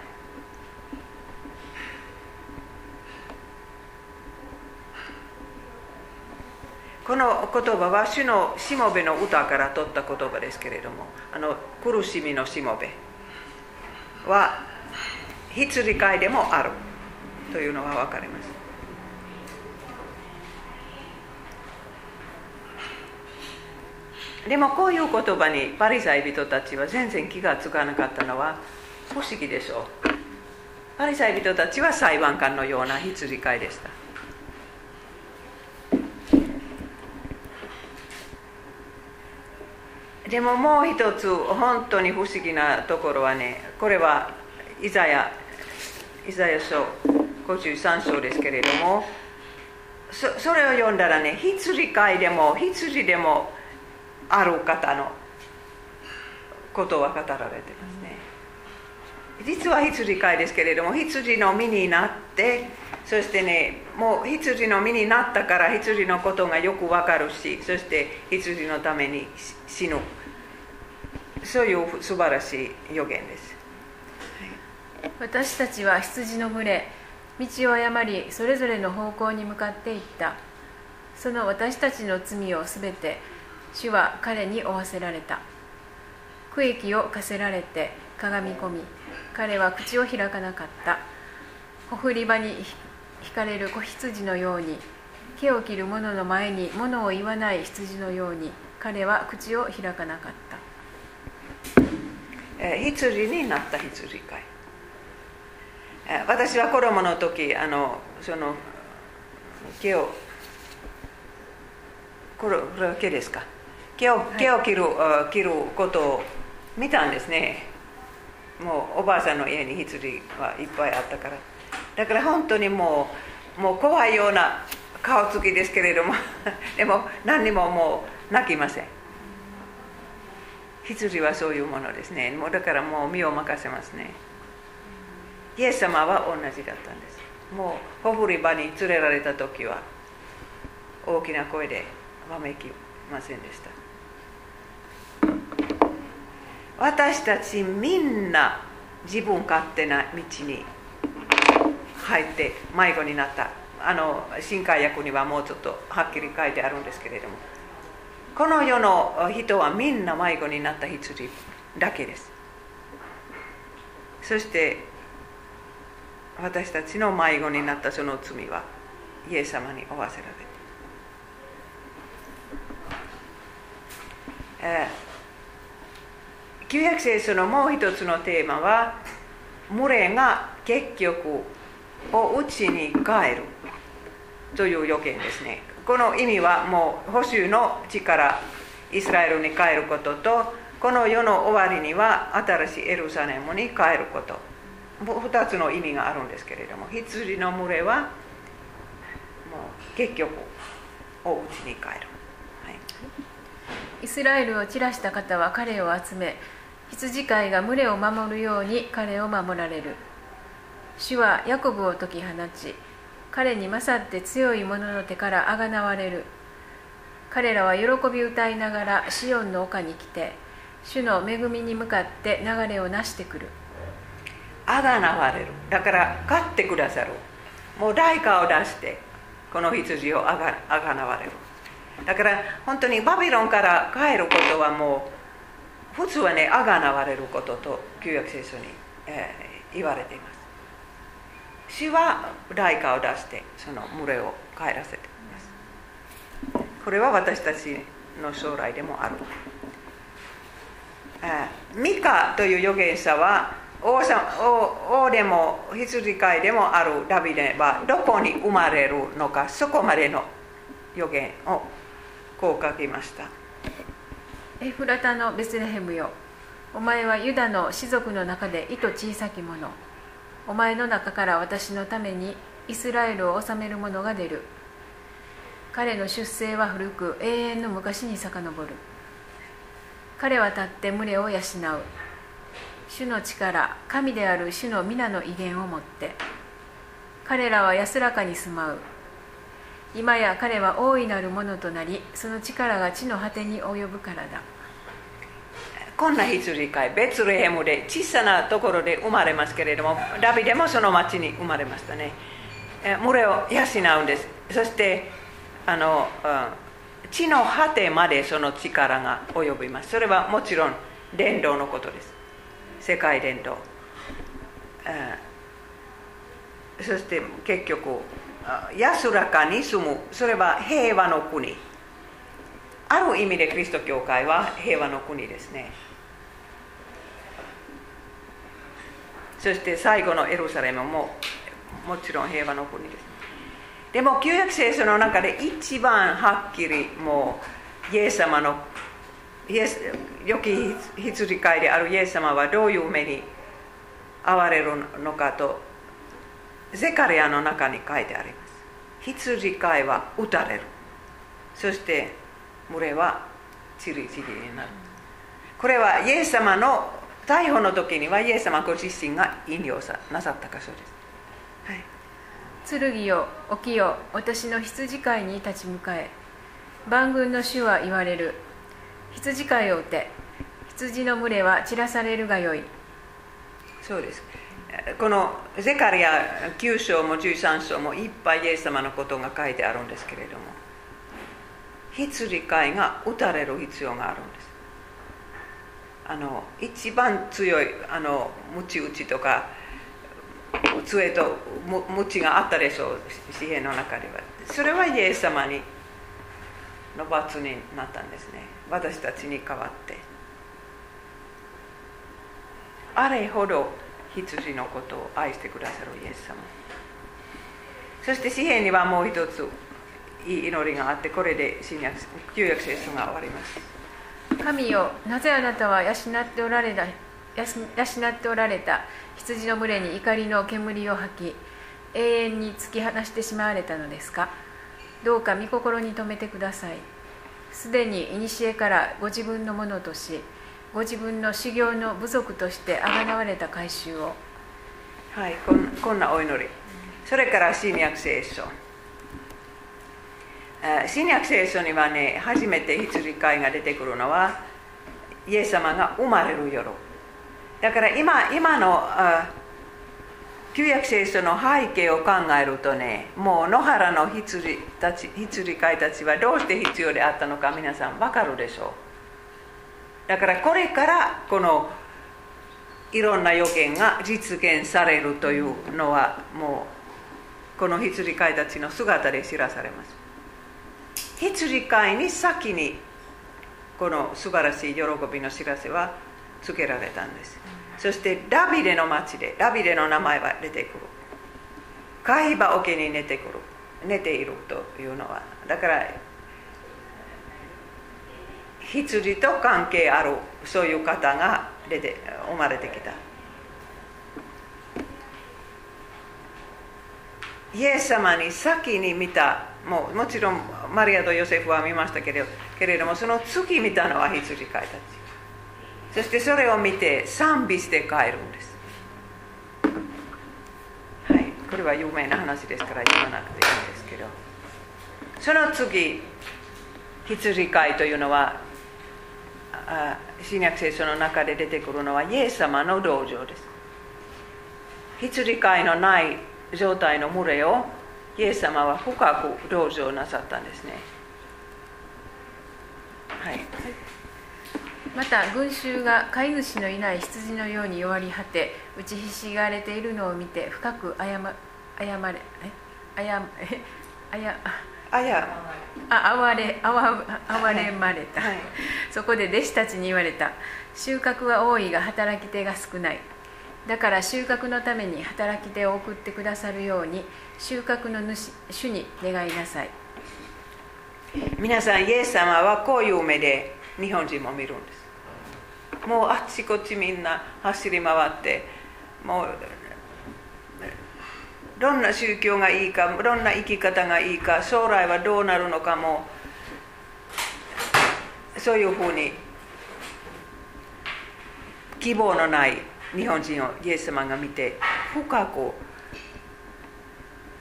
Speaker 1: この言葉は主のしもべの歌から取った言葉ですけれどもあの苦しみのしもべは羊飼いでもあるというのが分かります。でもこういう言葉にパリサイ人たちは全然気がつかなかったのは不思議でしょう。パリサイ人たちは裁判官のような羊飼いでした。でももう一つ本当に不思議なところはねこれはイザヤイザヤ書53章ですけれどもそそれを読んだらね羊飼いでも羊でもある方のことは語られてますね。実は羊飼いですけれども羊の身になってそしてねもう羊の身になったから羊のことがよくわかるしそして羊のために死ぬ。そういう素晴らしい予言です。
Speaker 2: 私たちは羊の群れ道を誤りそれぞれの方向に向かっていった。その私たちの罪をすべて主は彼に負わせられた。区域を課せられてかがみ込み彼は口を開かなかった。ほふり場に引かれる子羊のように毛を切る者の前に物を言わない羊のように彼は口を開かなかった。
Speaker 1: え羊になった羊飼い。え私は子供の時あのその毛をこれこれは毛ですか。毛を毛を切る,、切ることを見たんですね。もうおばあさんの家に羊はいっぱいあったから。だから本当にもうもう怖いような顔つきですけれども。でも何にももう泣きません。羊はそういうものですね。もうだからもう身を任せますね。イエス様は同じだったんです。もうほふり場に連れられた時は大きな声でわめきませんでした私たちみんな自分勝手な道に入って迷子になった。あの新海訳にはもうちょっとはっきり書いてあるんですけれども。この世の人はみんな迷子になった羊だけです。そして私たちの迷子になったその罪はイエス様に負わせられて、えー、旧約聖書のもう一つのテーマは群れが結局をうちに帰る。という予言ですね。この意味はもう保守の力イスラエルに帰ることとこの世の終わりには新しいエルサレムに帰ること。2つの意味があるんですけれども羊の群れはもう結局お家に帰る、はい、
Speaker 2: イスラエルを散らした方は彼を集め羊飼いが群れを守るように彼を守られる。主はヤコブを解き放ち彼に勝って強い者の手からあがなわれる。彼らは喜び歌いながらシオンの丘に来て主の恵みに向かって流れをなしてくる。
Speaker 1: あがなわれる。だから飼ってくださる。もう代価を出してこの羊をあがあがなわれる。だから本当にバビロンから帰ることはもう普通はねあがなわれることと旧約聖書に、えー、言われています。主は代価を出してその群れを帰らせています。これは私たちの将来でもある。ミカという預言者は王様王王でも羊飼いでもある。ダビデはどこに生まれるのかそこまでの予言をこう書きました。
Speaker 2: エフラタのベスレヘムよ。お前はユダの士族の中で糸小さき者。お前の中から私のためにイスラエルを治める者が出る。彼の出生は古く永遠の昔に遡る。彼は立って群れを養う。主の力神である主の皆の威厳をもって。彼らは安らかに住まう。今や彼は大いなるものとなりその力が地の果てに及ぶからだ。
Speaker 1: こんな羊飼いベツレヘムで小さなところで生まれますけれどもダビデもその町に生まれましたね。え群れを養うんです。そしてあの、うん、地の果てまでその力が及びます。それはもちろん伝道のことです。世界伝道、うん、そして結局安らかに住む。それは平和の国。ある意味でキリスト教会は平和の国ですね。そして最後のエルサレムももちろん平和の国です。でも旧約聖書の中で一番はっきりもうイエス様のイエス良き羊飼いであるイエス様はどういう目に遭われるのかとゼカリアの中に書いてあります。羊飼いは撃たれる。そして群れはチリチリになる。これはイエス様の逮捕の時にはイエス様ご自身が引用さなさった箇所です、
Speaker 2: はい、剣よ起きよ私の羊飼いに立ち向かえ万軍の主は言われる。羊飼いを撃て羊の群れは散らされるがよい。
Speaker 1: そうですこのゼカリア9章も13章もいっぱいイエス様のことが書いてあるんですけれども羊飼いが撃たれる必要があるんです。あの一番強いあのムチ打ちとか杖とムチがあったでしょう紙幣の中では。それはイエス様にの罰になったんですね。私たちに代わって。あれほど羊のことを愛してくださるイエス様。そして詩篇にはもう一ついい祈りがあってこれで新約旧約聖書が終わります。
Speaker 2: 神よなぜあなたは養っておられた養っておられた羊の群れに怒りの煙を吐き永遠に突き放してしまわれたのですか？どうか御心に留めてください。すでに古からご自分のものとしご自分の修行の部族としてあがなわれた改宗を。
Speaker 1: はいこんこんなお祈り。それから新約聖書。新約聖書にはね初めて羊飼いが出てくるのはイエス様が生まれる夜。だから今今の旧約聖書の背景を考えるとねもう野原の羊たち羊飼いたちはどうして必要であったのか皆さん分かるでしょう。だからこれからこのいろんな予言が実現されるというのはもうこの羊飼いたちの姿で知らされます。羊飼いに先にこの素晴らしい喜びの知らせはつけられたんです。そしてダビデの町でダビデの名前は出てくる。貝羽桶に寝てくる。寝ているというのは。だから羊と関係あるそういう方が出て生まれてきた。イエス様に先に見たもうもちろんマリアとヨセフは見ましたけれどけれどもその次見たのは羊飼いたち。そしてそれを見て賛美して帰るんです。はい。これは有名な話ですから言わなくていいんですけど。その次羊飼いというのは新約聖書の中で出てくるのはイエス様の道場です。羊飼いのない状態の群れをイエス様は深く道場なさったんですね。はい。
Speaker 2: また群衆が飼い主のいない羊のように弱り果て打ちひしがれているのを見て深く謝謝れえ？あやあや
Speaker 1: あや。
Speaker 2: あ哀れ哀れまれた、はい。はい、そこで弟子たちに言われた。収穫は多いが働き手が少ない。だから収穫のために働き手を送ってくださるように収穫の主主に願いなさい。
Speaker 1: 皆さんイエス様はこういう目で日本人も見るんです。もうあっちこっちみんな走り回ってもうどんな宗教がいいかどんな生き方がいいか将来はどうなるのかもそういうふうに希望のない日本人をイエス様が見て深く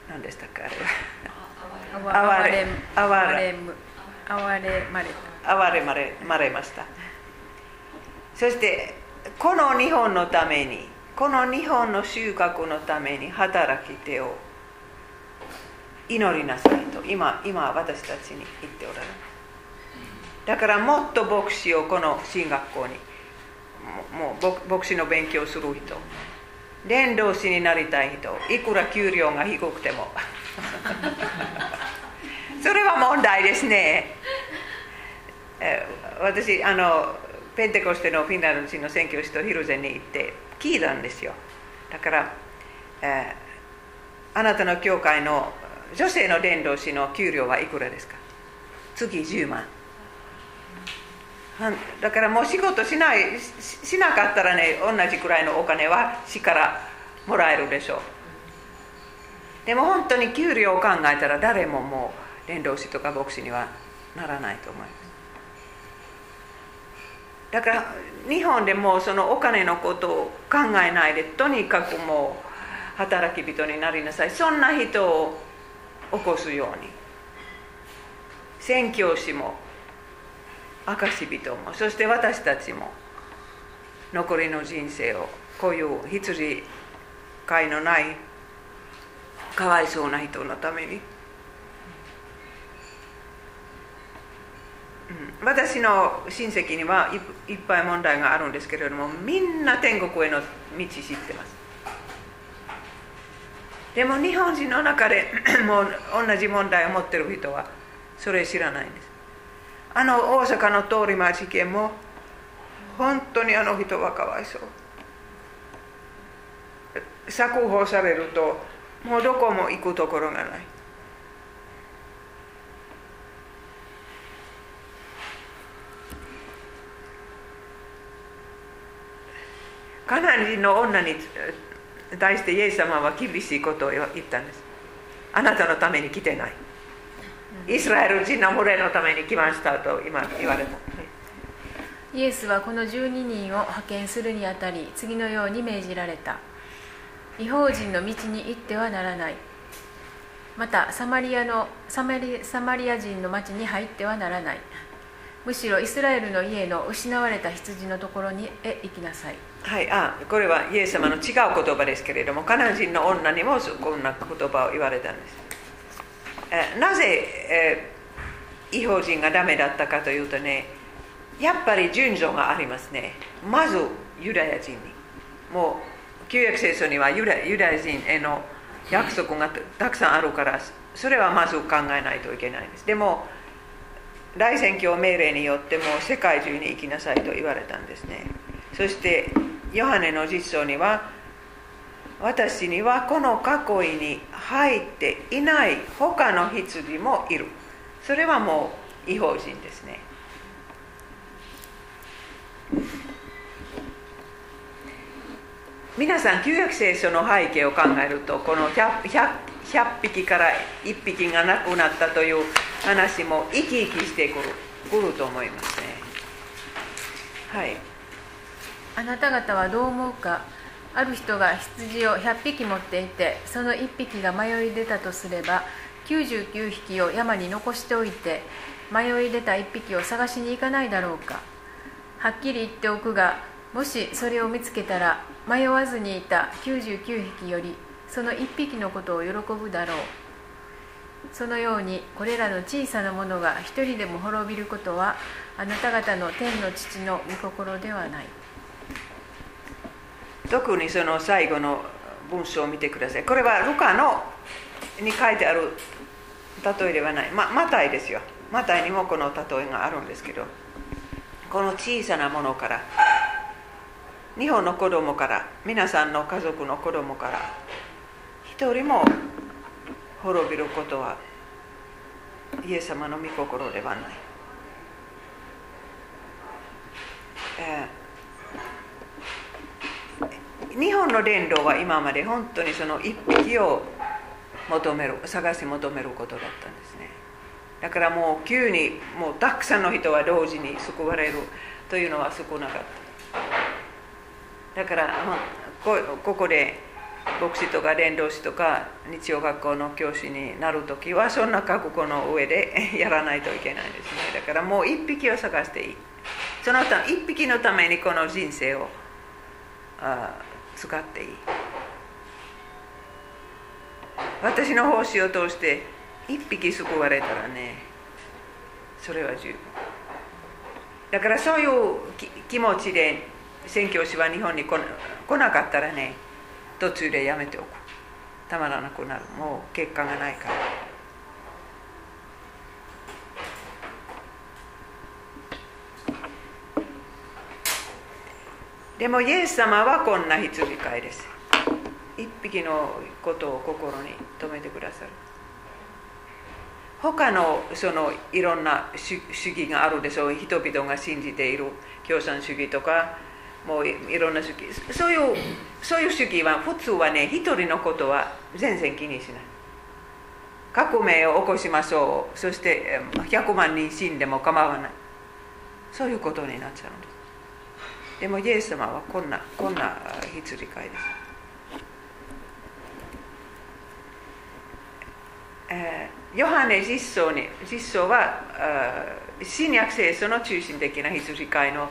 Speaker 1: 何でしたかあれは。
Speaker 2: 哀れ
Speaker 1: 哀
Speaker 2: 哀
Speaker 1: れ
Speaker 2: 哀れまれ
Speaker 1: 哀れまれまれました。そしてこの日本のためにこの日本の収穫のために働き手を祈りなさいと。今今私たちに言っておられる。だからもっと牧師をこの進学校にもう牧師の勉強する人伝道師になりたい人いくら給料が低くても。それは問題ですね。私あのペンテコステのフィンランド人の宣教師とヒルゼンに行って聞いたんですよ。だから、えーあなたの教会の女性の伝道師の給料はいくらですか？月10万。だからもう仕事しないしなかったらね同じくらいのお金は市からもらえるでしょう。でも本当に給料を考えたら誰ももう伝道師とか牧師にはならないと思います。だから日本でもそのお金のことを考えないでとにかくもう働き人になりなさい。そんな人を起こすように。宣教師も証人もそして私たちも残りの人生をこういう羊飼いのないかわいそうな人のために、うん。私の親戚にはいっぱい問題があるんですけれどもみんな天国への道知ってます。でも日本人の中で もう同じ問題を持ってる人はそれ知らないんです。あの大阪の通り魔事件も本当にあの人はかわいそう。釈放されるともうどこも行くところがない。カナン人の女に対してイエス様は厳しいことを言ったんです。あなたのために来てない。イスラエル人の群れのために来ましたと今言われた。
Speaker 2: イエスはこの12人を派遣するにあたり次のように命じられた。違法人の道に行ってはならない。またサマリアのサマリサマリア人の町に入ってはならない。むしろイスラエルの家の失われた羊のところにへ行きなさい。
Speaker 1: はい、あこれはイエス様の違う言葉ですけれどもカナン人の女にもこんな言葉を言われたんです。えなぜ、えー違法人がダメだったかというとねやっぱり順序がありますね。まずユダヤ人に。もう旧約聖書にはユダヤ人への約束がたくさんあるからそれはまず考えないといけないんです。でも大宣教命令によっても世界中に行きなさいと言われたんですね。そしてヨハネの実相には私にはこの囲いに入っていない他の羊もいる。それはもう違法人ですね。皆さん旧約聖書の背景を考えるとこの 100, 100, 100匹から1匹がなくなったという話も生き生きしてくるくると思いますね。はい。
Speaker 2: あなた方はどう思うか？ある人が羊を100匹持っていてその1匹が迷い出たとすれば99匹を山に残しておいて迷い出た1匹を探しに行かないだろうか。はっきり言っておくがもしそれを見つけたら迷わずにいた99匹よりその1匹のことを喜ぶだろう。そのようにこれらの小さなものが一人でも滅びることはあなた方の天の父の御心ではない。
Speaker 1: 特にその最後の文章を見てくださいこれはルカのに書いてある例えではないまマタイですよマタイにもこの例えがあるんですけどこの小さなものから日本の子供から皆さんの家族の子供から一人も滅びることはイエス様の御心ではない、えー日本の伝道は今まで本当にその一匹を求める探し求めることだったんですね。だからもう急にもうたくさんの人は同時に救われるというのは少なかった。だからこここで牧師とか伝道師とか日曜学校の教師になる時はそんな覚悟の上で やらないといけないですね。だからもう一匹を探していい。そのた一匹のためにこの人生をあ使っていい。私の奉仕を通して一匹救われたらねそれは十分。だからそういう気持ちで宣教師は日本に来なかったらね途中でやめておく。たまらなくなる。もう結果がないから。でもイエス様はこんな羊飼いです。一匹のことを心に留めてくださる。他のそのいろんな主義があるでしょう。人々が信じている。共産主義とかもういろんな主義。そういうそういう主義は普通はね一人のことは全然気にしない。革命を起こしましょう。そして100万人死んでも構わない。そういうことになっちゃうんです。でもイエス様はこんなこんな羊飼いです、えー、ヨハネ実相に実相は新約聖書の中心的な羊飼いの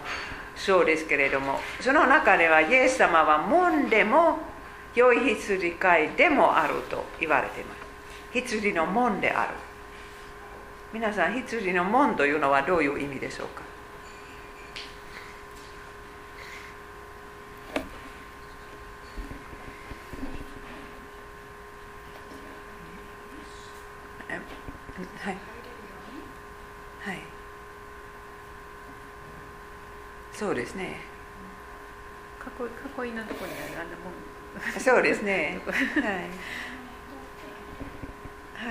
Speaker 1: そうですけれどもその中ではイエス様は門でも良い羊飼いでもあると言われています。羊の門である。皆さん羊の門というのはどういう意味でしょうかはいはいそうですね。
Speaker 2: 囲い囲いのところにあるあんなもん。
Speaker 1: そうですね。は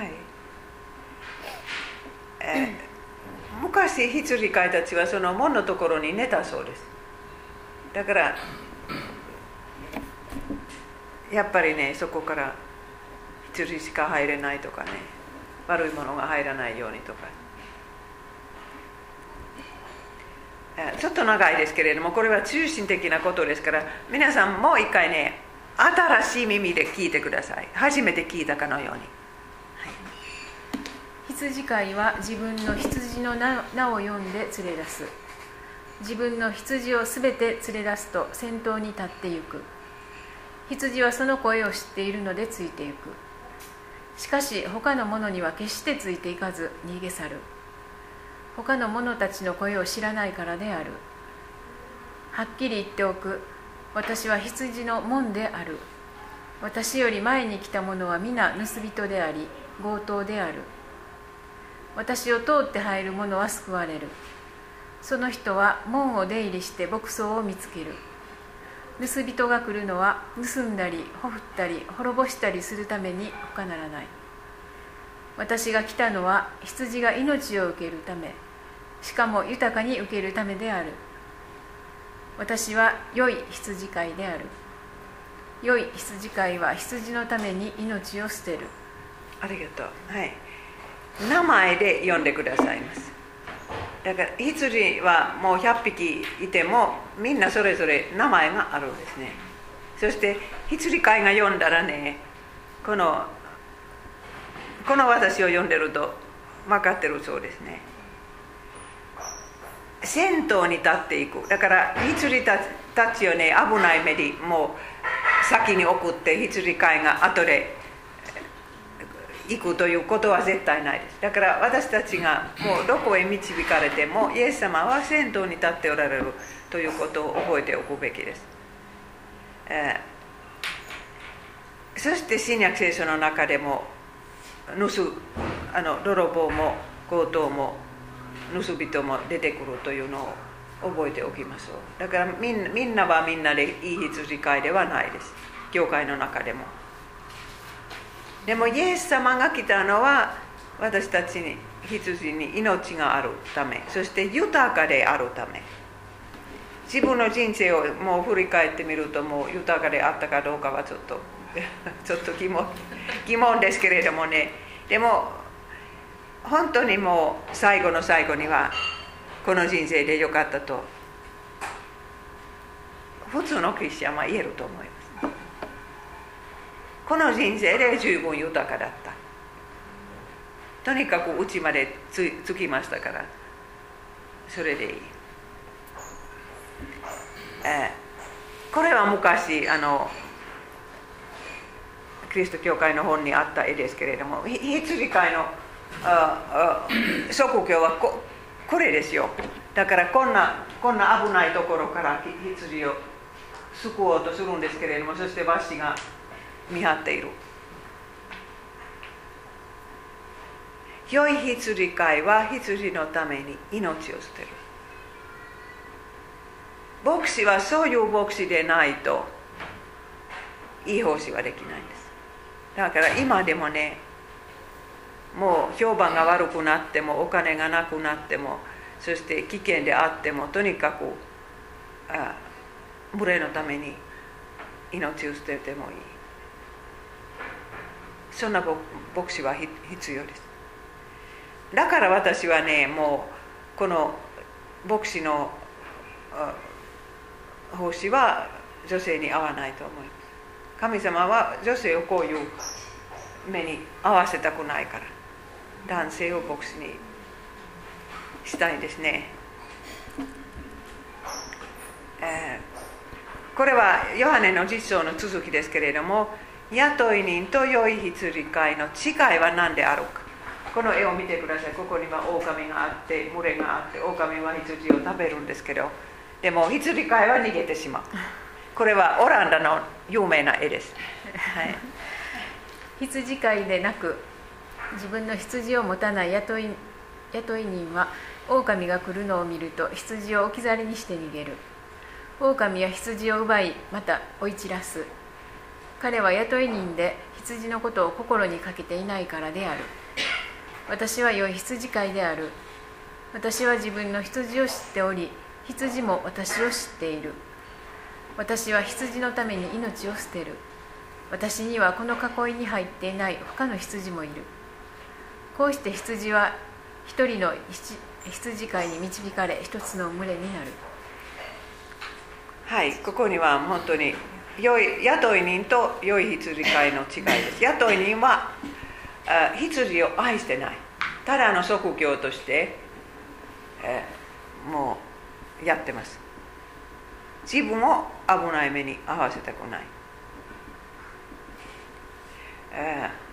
Speaker 1: い。はい。えー、昔羊飼いたちはその門のところに寝たそうです。だからやっぱりねそこから羊しか入れないとかね悪いものが入らないようにとかちょっと長いですけれどもこれは中心的なことですから皆さんもう一回ね新しい耳で聞いてください。初めて聞いたかのように、はい、
Speaker 2: 羊飼いは自分の羊の名を読んで連れ出す。自分の羊をすべて連れ出すと先頭に立ってゆく。羊はその声を知っているのでついてゆく。しかし他の者には決してついていかず逃げ去る。他の者たちの声を知らないからである。はっきり言っておく。私は羊の門である。私より前に来た者は皆盗人であり強盗である。私を通って入る者は救われる。その人は門を出入りして牧草を見つける。盗人が来るのは盗んだりほふったり滅ぼしたりするために他ならない。私が来たのは羊が命を受けるため。しかも豊かに受けるためである。私は良い羊飼いである。良い羊飼いは羊のために命を捨てる。
Speaker 1: ありがとう。はい。名前で呼んでくださいます。だから羊はもう100匹いてもみんなそれぞれ名前があるんですね。そして羊飼いが呼んだらねこのこの私を呼んでると分かってるそうですね。先頭に立っていく。だから羊たちをね危ない目にもう先に送って羊飼いが後で行くということは絶対ないです。だから私たちがもうどこへ導かれてもイエス様は先頭に立っておられるということを覚えておくべきです、えー、そして新約聖書の中でも盗あの泥棒も強盗も盗人も出てくるというのを覚えておきましょう。だからみんみんなはみんなでいい羊飼いではないです。教会の中でも。でもイエス様が来たのは私たちに羊に命があるため。そして豊かであるため。自分の人生をもう振り返ってみるともう豊かであったかどうかはちょっと ちょっと疑問疑問ですけれどもね。でも本当にもう最後の最後にはこの人生でよかったと。普通のクリスチャンは言えると思います。この人生で十分豊かだった。とにかくうちまでつつきましたから。それでいい、えーこれは昔あのキリスト教会の本にあった絵ですけれども羊飼いのああ職業はここれですよ。だからこんなこんな危ないところから羊を救おうとするんですけれどもそしてバシが見張っている。良い羊飼いは羊のために命を捨てる。牧師はそういう牧師でないといい奉仕はできないんです。だから今でもねもう評判が悪くなってもお金がなくなってもそして危険であってもとにかくあ群れのために命を捨ててもいい。そんな牧師は必要です。だから私はねもうこの牧師の奉仕は女性に合わないと思います。神様は女性をこういう目に合わせたくないから。男性を牧師にしたいですね、えーこれはヨハネの実相の続きですけれども雇い人と良い羊飼いの違いは何であるか。この絵を見てください。ここには狼があって群れがあって狼は羊を食べるんですけどでも羊飼いは逃げてしまう。これはオランダの有名な絵です、はい、
Speaker 2: 羊飼いでなく自分の羊を持たない雇い雇い人は狼が来るのを見ると羊を置き去りにして逃げる。狼は羊を奪いまた追い散らす。彼は雇い人で羊のことを心にかけていないからである。私は良い羊飼いである。私は自分の羊を知っており羊も私を知っている。私は羊のために命を捨てる。私にはこの囲いに入っていない。他の羊もいる。こうして羊は一人の羊飼いに導かれ一つの群れになる
Speaker 1: はい、ここには本当に良い雇い人と良い羊飼いの違いです。雇い人は羊を愛してない。ただの職業として、えもうやってます。自分を危ない目に遭わせたくない。えー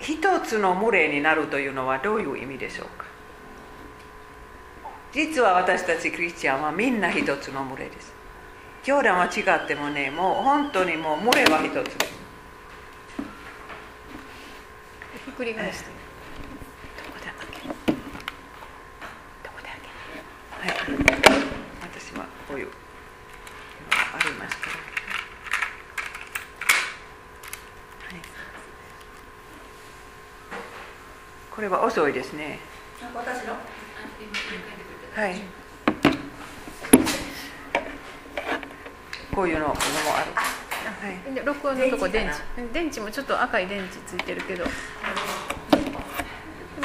Speaker 1: 一つの群れになるというのはどういう意味でしょうか？実は私たちクリスチャンはみんな一つの群れです。教団は違ってもねもう本当にもう群れは一つです。
Speaker 2: ひっくり返して。
Speaker 1: どこで開け？るどこで開け？るはい。私はこういうありますからはいこれは遅いですね。
Speaker 3: 私の？
Speaker 1: はい。こういうのもある。はい。
Speaker 2: で録音のとこ電池。電池もちょっと赤い電池ついてるけど。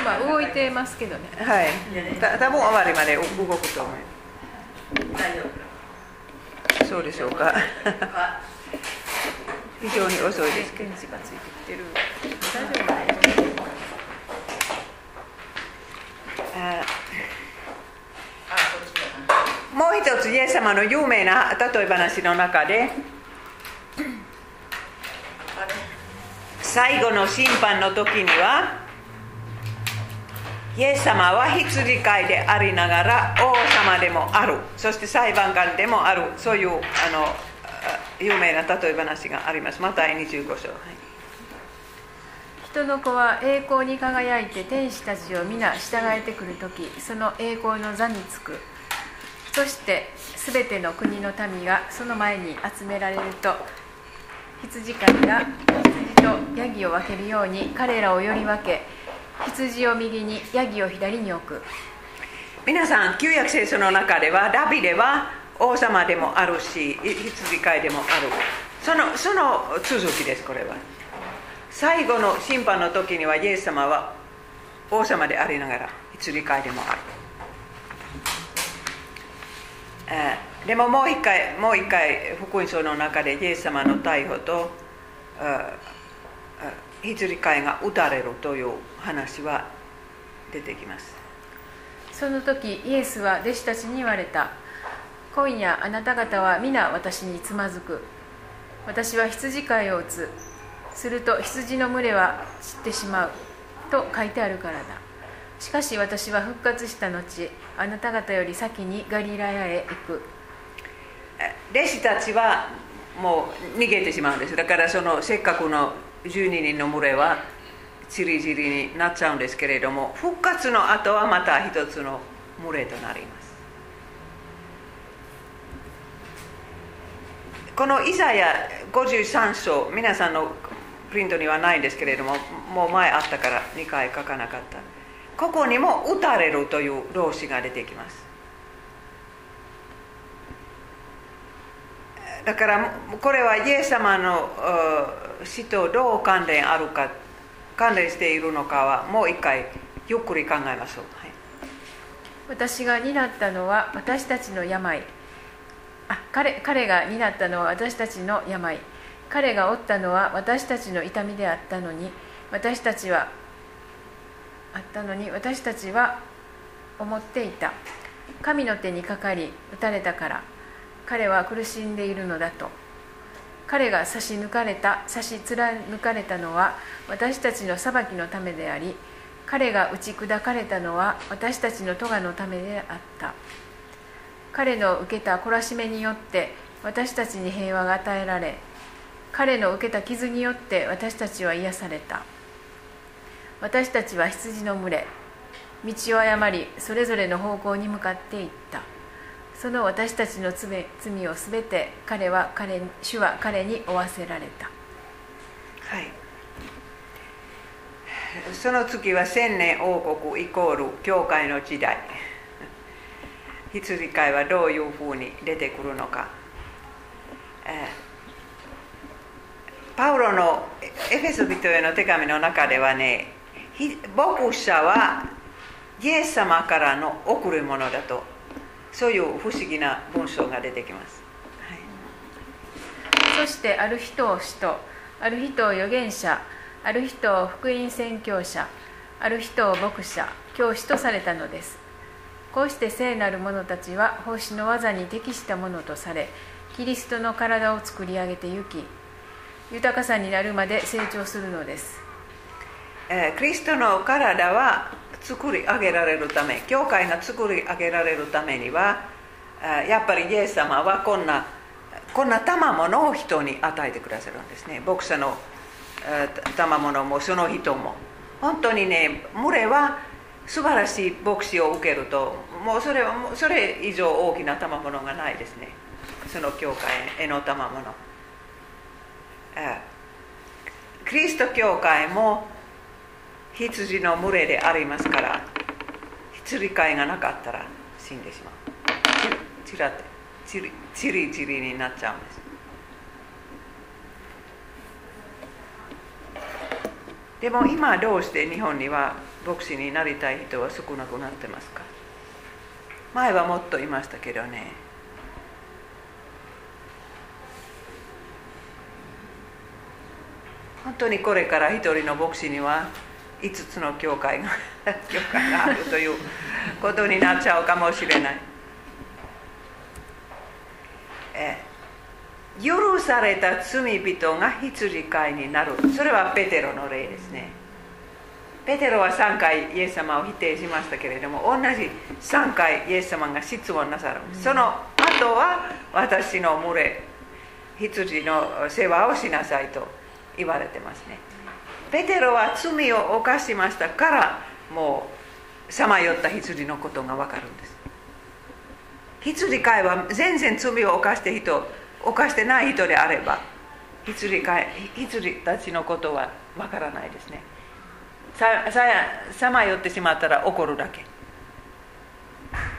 Speaker 2: まあ動いてますけどね。
Speaker 1: はい、た多分終わりまで動くと思い
Speaker 3: 大丈
Speaker 1: ますそうでしょうか。非常に遅いです。けど
Speaker 2: 電池がついてきてる。大丈夫
Speaker 1: あ
Speaker 3: 夫あこっちだ
Speaker 1: もう一つイエス様の有名な例え話の中で最後の審判の時にはイエス様は羊飼いでありながら王様でもあるそして裁判官でもあるそういうあの有名な例え話がありますまた25章、はい
Speaker 2: 人の子は栄光に輝いて天使たちを皆従えてくるときその栄光の座につくそしてすべての国の民がその前に集められると。羊飼いが羊とヤギを分けるように彼らをより分け羊を右にヤギを左に置く。
Speaker 1: 皆さん旧約聖書の中ではダビデは王様でもあるし羊飼いでもある。そのその続きですこれは。最後の審判の時にはイエス様は王様でありながら羊飼いでもある。でももう一回もう一回福音書の中でイエス様の逮捕とああ羊飼いが撃たれるという話は出てきます。
Speaker 2: その時イエスは弟子たちに言われた。今夜あなた方は皆私につまずく。私は羊飼いを打つ。すると羊の群れは散ってしまう。と書いてあるからだ。しかし私は復活した後あなた方より先にガリラヤへ行く。
Speaker 1: 弟子たちはもう逃げてしまうんです。だからそのせっかくの12人の群れはちりぢりになっちゃうんですけれども復活の後はまた一つの群れとなります。このイザヤ53章皆さんのプリントにはないんですけれどももう前あったから2回書かなかった。ここにも打たれるという動詞が出てきます。だからこれはイエス様の死とどう関連あるか関連しているのかはもう一回ゆっくり考えましょう、はい。
Speaker 2: 私が担ったのは私たちの病。あ彼彼が担ったのは私たちの病。彼が負ったのは私たちの痛みであったのに私たちはあったのに私たちは思っていた。神の手にかかり打たれたから。彼は苦しんでいるのだと。彼が差し抜かれた差し貫かれたのは私たちの裁きのためであり。彼が打ち砕かれたのは私たちの咎のためであった。彼の受けた懲らしめによって私たちに平和が与えられ。彼の受けた傷によって私たちは癒された。私たちは羊の群れ。道を誤りそれぞれの方向に向かっていった。その私たちの罪罪をすべて彼は彼主は彼に負わせられた。
Speaker 1: はい。その次は千年王国イコール教会の時代。羊飼いはどういうふうに出てくるのか、えパウロのエフェス人への手紙の中ではね牧者はイエス様からの贈り物だとそういう不思議な文章が出てきます、はい。
Speaker 2: そしてある人を使徒ある人を預言者ある人を福音宣教者ある人を牧者教師とされたのです。こうして聖なる者たちは奉仕の技に適したものとされキリストの体を作り上げてゆき豊かさになるまで成長するのです。
Speaker 1: えーキリストの体は作り上げられるため教会が作り上げられるためにはやっぱりイエス様はこんなこんな賜物を人に与えてくださるんですね。牧者のえー賜物もその人も。本当にね群れは素晴らしい牧師を受けるともうそれそれ以上大きな賜物がないですね。その教会への賜物。えーキリスト教会も羊の群れでありますから羊飼いがなかったら死んでしまう。ちらってチリチリチリになっちゃうんです。でも今どうして日本には牧師になりたい人は少なくなってますか？前はもっといましたけどね。本当にこれから一人の牧師には5つの教会が 教会があるということになっちゃうかもしれない。えー許された罪人が羊飼いになる。それはペテロの例ですね。ペテロは3回イエス様を否定しましたけれども同じ3回イエス様が質問なさる。その後は私の群れ羊の世話をしなさいと言われてますねペテロは罪を犯しましたからもうさまよった羊のことが分かるんです。羊飼いは全然罪を犯して人犯してない人であれば羊飼い羊たちのことは分からないですね。さまよってしまったら怒るだけ。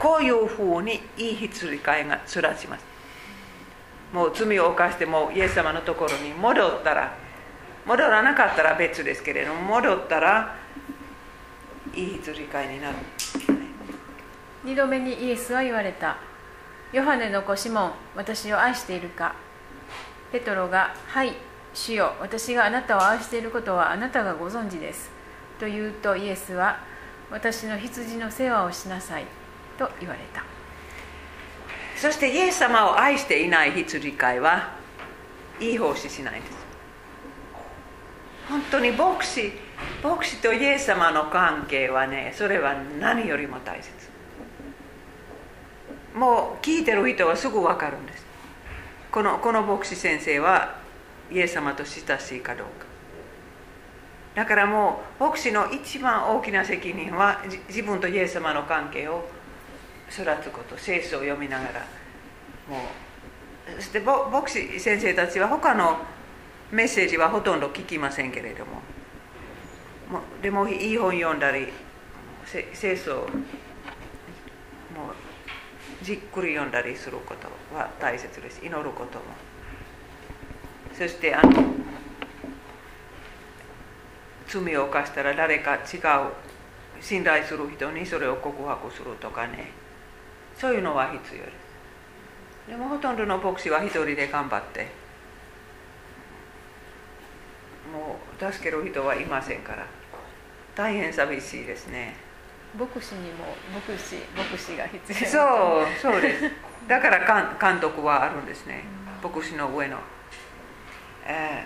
Speaker 1: こういうふうにいい羊飼いが育ちます。もう罪を犯してもイエス様のところに戻ったら戻らなかったら別ですけれども戻ったらいい羊飼いになる。
Speaker 2: 二度目にイエスは言われた。ヨハネの子シモン私を愛しているか。ペトロが「はい」主よ。私があなたを愛していることはあなたがご存知です。と言うとイエスは私の羊の世話をしなさい。と言われた。
Speaker 1: そしてイエス様を愛していない羊飼いはいい奉仕しないんです本当に牧師牧師とイエス様の関係はねそれは何よりも大切。もう聞いてる人はすぐ分かるんです。このこの牧師先生はイエス様と親しいかどうか。だからもう牧師の一番大きな責任は自分とイエス様の関係を育つこと聖書を読みながら。もうそして牧師先生たちは他のメッセージはほとんど聞きませんけれども。でもいい本読んだり聖書をもうじっくり読んだりすることは大切です。祈ることも。そしてあの罪を犯したら誰か違う信頼する人にそれを告白するとかね。そういうのは必要です。でもほとんどの牧師は一人で頑張ってもう助ける人はいませんから。大変寂しいですね。
Speaker 2: 牧師にも牧師牧師が必
Speaker 1: 要。そうそうです。だから監督はあるんですね。牧師の上の、え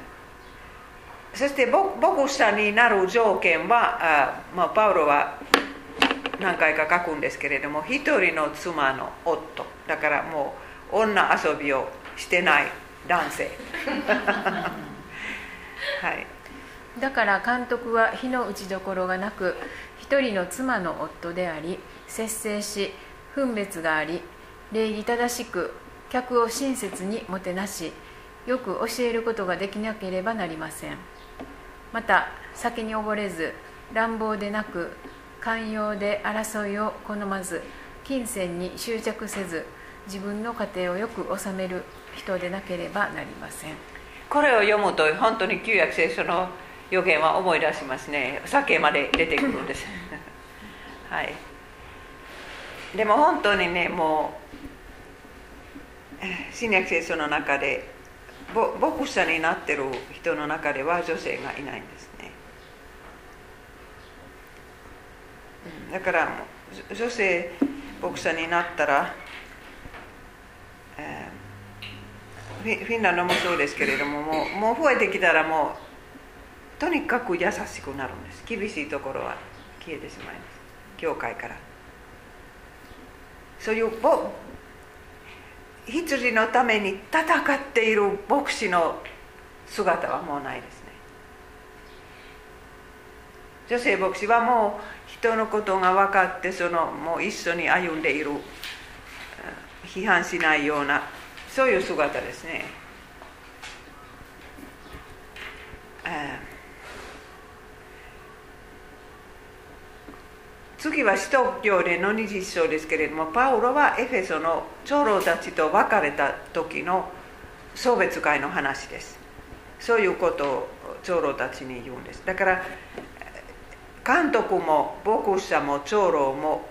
Speaker 1: ー、そして牧師さんになる条件はあ、まあ、パウロは何回か書くんですけれども一人の妻の夫。だからもう女遊びをしてない男性 はい。
Speaker 2: だから監督は火の打ちどころがなく一人の妻の夫であり節制し分別があり礼儀正しく客を親切にもてなしよく教えることができなければなりません。また酒に溺れず乱暴でなく寛容で争いを好まず金銭に執着せず自分の家庭をよく治める人でなければなりません。
Speaker 1: これを読むと本当に旧約聖書の予言は思い出しますね。酒まで出てくるんです。はい。でも本当にねもう新約聖書の中で牧者になってる人の中では女性がいないんですね。だから女性牧者になったら、えー、フィンランドもそうですけれどももうもう増えてきたらもうとにかく優しくなるんです厳しいところは消えてしまいます。教会から。そういう羊のために戦っている牧師の姿はもうないですね。女性牧師はもう人のことが分かってそのもう一緒に歩んでいる批判しないようなそういう姿ですね。次は使徒行伝の20章ですけれどもパウロはエフェソの長老たちと別れた時の送別会の話です。そういうことを長老たちに言うんです。だから監督も牧師者も長老も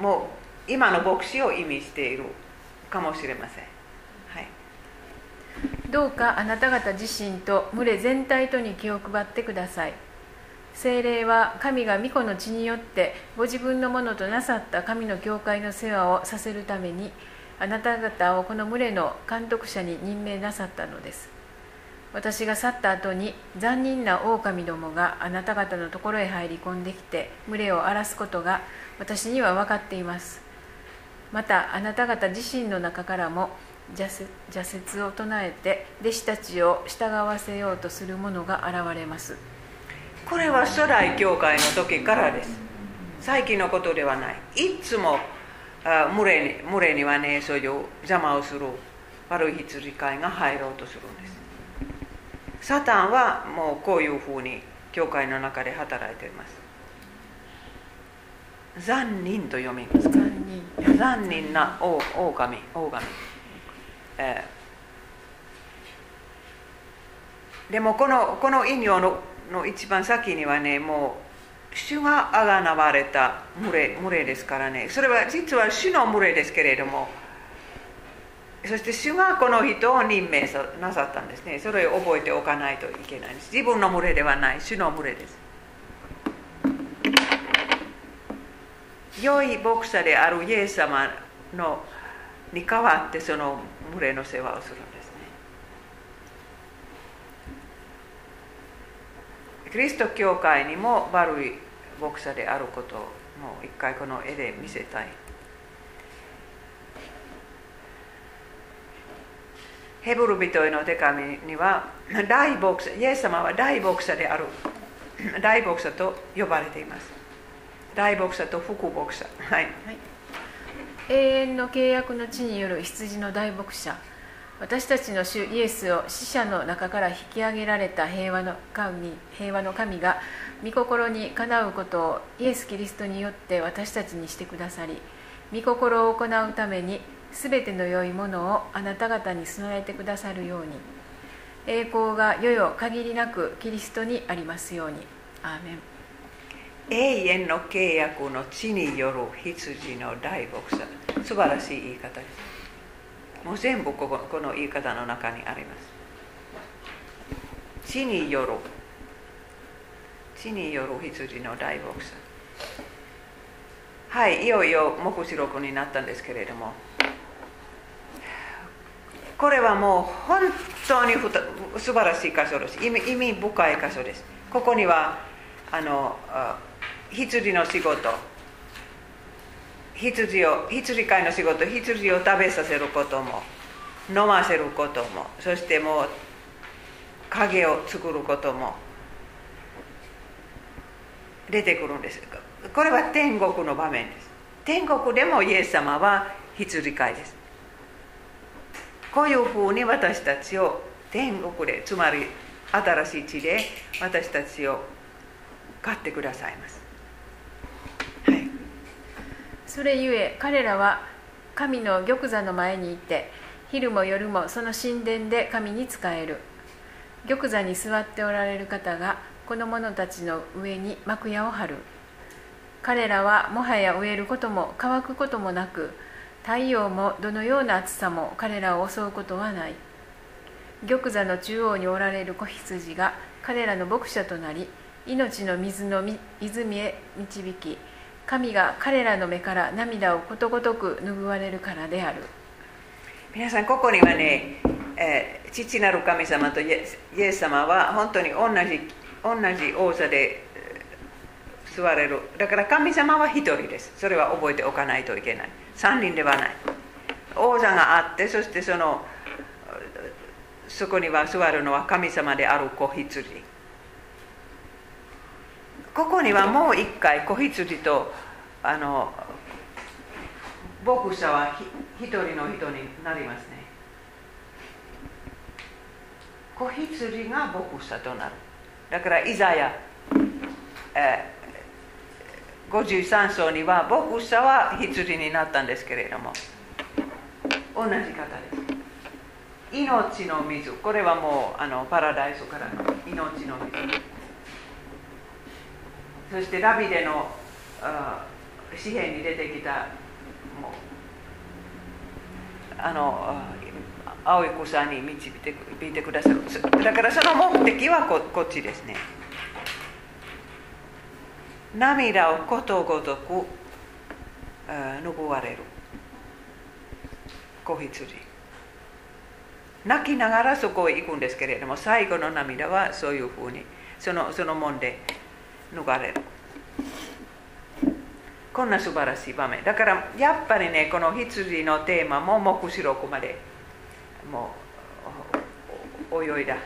Speaker 1: もう今の牧師を意味している。かもしれません、はい、
Speaker 2: どうかあなた方自身と群れ全体とに気を配ってください。精霊は神が御子の血によってご自分のものとなさった神の教会の世話をさせるためにあなた方をこの群れの監督者に任命なさったのです。私が去った後に残忍な狼どもがあなた方のところへ入り込んできて群れを荒らすことが私には分かっています。またあなた方自身の中からも邪説を唱えて弟子たちを従わせようとする者が現れます。
Speaker 1: これは初代教会の時からです。最近のことではない。いつもあ群れに群れにはねそういう邪魔をする悪い羊飼いが入ろうとするんです。サタンはもうこういうふうに教会の中で働いています。残忍と読みます残忍。残忍な狼狼、えー、でもこのこの引用のの一番先にはねもう主があがなわれた群れ群れですからね。それは実は主の群れですけれどもそして主がこの人を任命なさったんですね。それを覚えておかないといけないんです。自分の群れではない主の群れです良い牧者であるイエス様のに代わってその群れの世話をするんですね。キリスト教会にも悪い牧者であることをもう一回この絵で見せたい。ヘブル人への手紙には大牧者イエス様は大牧者である。大牧者と呼ばれています。大牧者と副牧者。はい、はい、
Speaker 2: 永遠の契約の地による羊の大牧者。私たちの主イエスを死者の中から引き上げられた平和の神平和の神が御心にかなうことをイエス・キリストによって私たちにしてくださり御心を行うためにすべての良いものをあなた方に備えてくださるように。栄光が世々限りなくキリストにありますように。アーメン。
Speaker 1: 永遠の契約の地による羊の大牧者。素晴らしい言い方です。もう全部こここの言い方の中にあります。地による地による羊の大牧者。はいいよいよ目視録になったんですけれども。これはもう本当にふた素晴らしい箇所です。意味意味深い箇所です。ここにはあの羊の仕事。羊を羊飼いの仕事。羊を食べさせることも。飲ませることも。そしてもう影を作ることも。出てくるんです。これは天国の場面です。天国でもイエス様は羊飼いです。こういうふうに私たちを天国でつまり新しい地で私たちを飼ってくださいます、
Speaker 2: はい、それゆえ彼らは神の玉座の前にいて昼も夜もその神殿で神に仕える。玉座に座っておられる方がこの者たちの上に幕屋を張る。彼らはもはや植えることも乾くこともなく太陽もどのような暑さも彼らを襲うことはない。玉座の中央におられる子羊が彼らの牧者となり命の水の泉へ導き神が彼らの目から涙をことごとく拭われるからである。
Speaker 1: 皆さんここにはね、えー、父なる神様とイエス様は本当に同じ同じ王座で座れる。だから神様は一人です。それは覚えておかないといけない。三人ではない。王座があってそしてそのそこには座るのは神様である子羊。ここにはもう一回子羊とあの牧者は一人の人になりますね。子羊が牧者となる。だからイザヤ、え53章には牧者は羊になったんですけれども同じ方です。命の水。これはもうあのパラダイスからの命の水。そしてラビデの紙幣に出てきたもうあの青い草に導いていてくださる。だからその目的はここっちですね。涙をことごとく拭われる。子羊。泣きながらそこへ行くんですけれども最後の涙はそういうふうにそのそのもんで脱がれるこんな素晴らしい場面。だからやっぱりねこの羊のテーマも目視録までもう泳いだ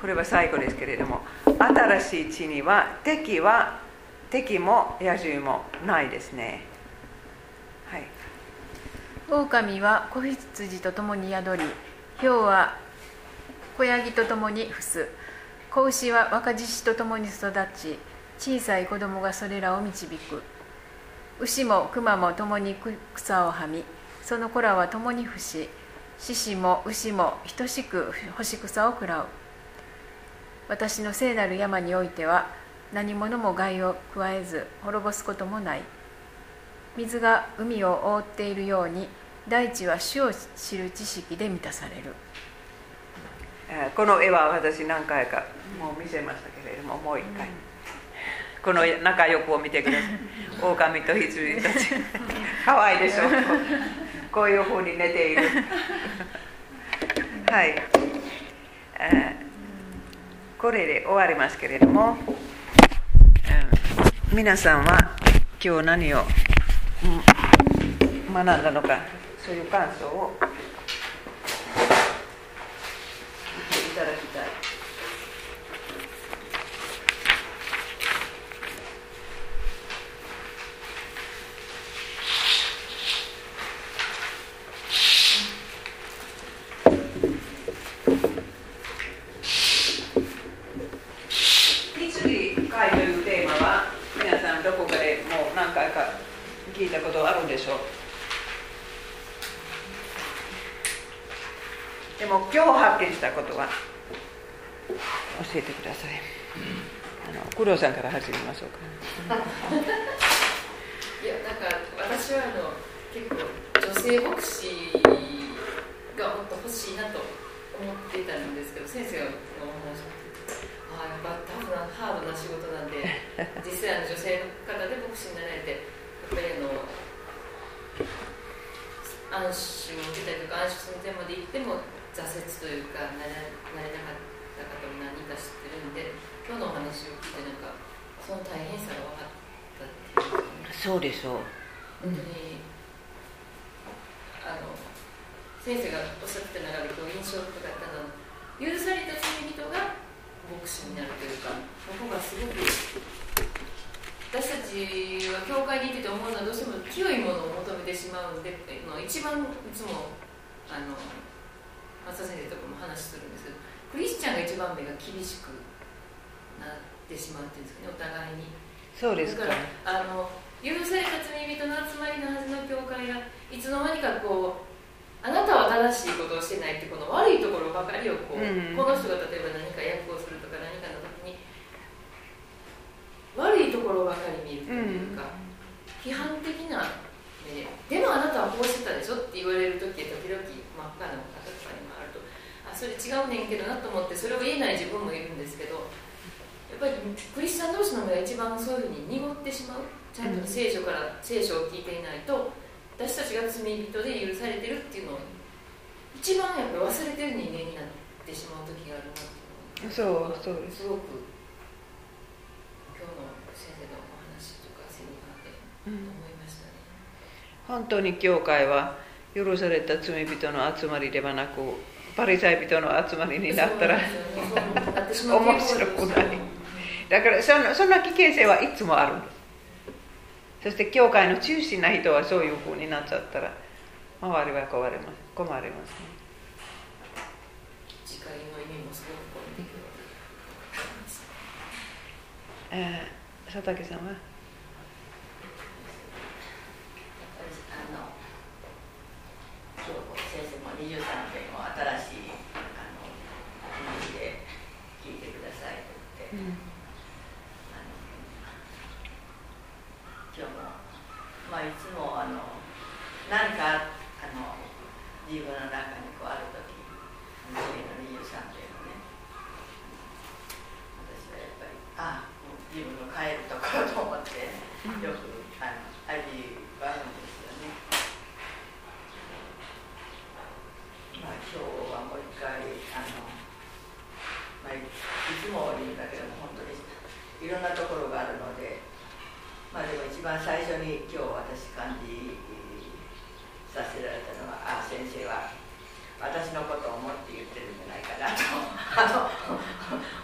Speaker 1: これは最後ですけれども新しい地には敵は敵も野獣もないですねはい
Speaker 2: 狼は子羊と共に宿り豹は子ヤギと共に伏す子牛は若獅子と共に育ち小さい子供がそれらを導く。牛も熊も共に草をはみその子らは共に伏し獅子も牛も等しく干し草を食らう。私の聖なる山においては何者も害を加えず滅ぼすこともない。水が海を覆っているように大地は主を知る知識で満たされる。
Speaker 1: この絵は私何回かもう見せましたけれどももう一回、この仲良くを見てください。狼と羊たち。可愛いでしょ。こういうふうに寝ている。はい、えーこれで終わりますけれども、えー皆さんは今日何をうん学んだのかそういう感想を言っていただきたい。会というテーマは皆さんどこかでもう何回か聞いたことあるんでしょうでも今日発見したことは教えてください。あの工藤さんから始めましょうか。
Speaker 3: いやなんか私はあの結構女性牧師がもっと欲しいなと思っていたんですけど先生のお話を聞いてああやっぱタフなハードな仕事なんで 実際あの女性の方で牧師になられてやっぱりあの安心を受けたりとか安心の点まで行っても挫折というかなれなれなかった方も何人か知ってるんで今日のお話を聞いてなんかその大変さが分かったっていうかね。
Speaker 1: そうでしょう。
Speaker 3: 本当に、あの先生がおっしゃってた中で今日印象深かったのは許された罪人が牧師になるというかここがすごく私たちは教会にいてて思うのはどうしても清いものを求めてしまうんでの一番いつもあの松田先生とかも話するんですけどクリスチャンが一番目が厳しくなってしまうっていうんですかねお互いに。
Speaker 1: そうですか。
Speaker 3: だからあの許された罪人の集まりのはずの教会がいつの間にかこうあなたは正しいことをしてないってこの悪いところばかりをこう、
Speaker 1: うん。
Speaker 3: この人が例えば何か役をするとか何かの時に悪いところばかり見るというか、批判的な目ででもあなたはこうしてたでしょって言われる時時々真っ赤な方とかにもあるとあそれ違うねんけどなと思ってそれを言えない自分もいるんですけどやっぱりクリスチャン同士の目が一番そういうふうに濁ってしまうちゃんと聖書から聖書を聞いていないと私たちが罪人で許されてるっていうのを一番やっぱり忘れてる人間になってしまう時があるなっていう。の
Speaker 1: そうそうです。
Speaker 3: すごく今日の先生のお話とかセミナーで思いましたね、
Speaker 1: 本当に教会は許された罪人の集まりではなくパリサイ人の集まりになったら面白くない。だからそんそんな危険性はいつもあるんです。そして教会の中心な人はそういうふうになっちゃったら周りは困ります。困りますね。
Speaker 3: 次回の意味もすごくこう見てくる
Speaker 1: えー佐竹さんは？
Speaker 4: あの先生も23編を新しいあの意味で聞いてくださいと言って、あの今日も、まあ、いつもあの何かあの自分の中にこうある時次の23編をね私はやっぱりあ自分の帰るところと思ってよくあの味わうんですよね。まあ今日はもう一回あの、まあ、いいつも言うんだけども本当にいろんなところがあるのでまあでも一番最初に今日私感じさせられたのはあ先生は私のことを思って言ってるんじゃないかなと あ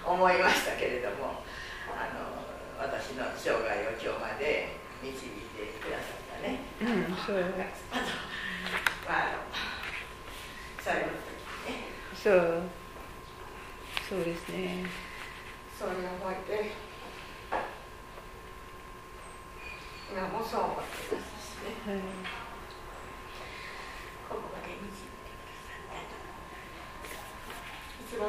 Speaker 4: の思いましたけれどもあの私の生涯を今日まで導いてくださったね。
Speaker 1: うんそう
Speaker 4: まあ最後の時にね。
Speaker 1: そう。そうですね。
Speaker 4: それを覚えて今もそう思ってますしね、
Speaker 1: はい、
Speaker 4: ここまで見てくださったいつも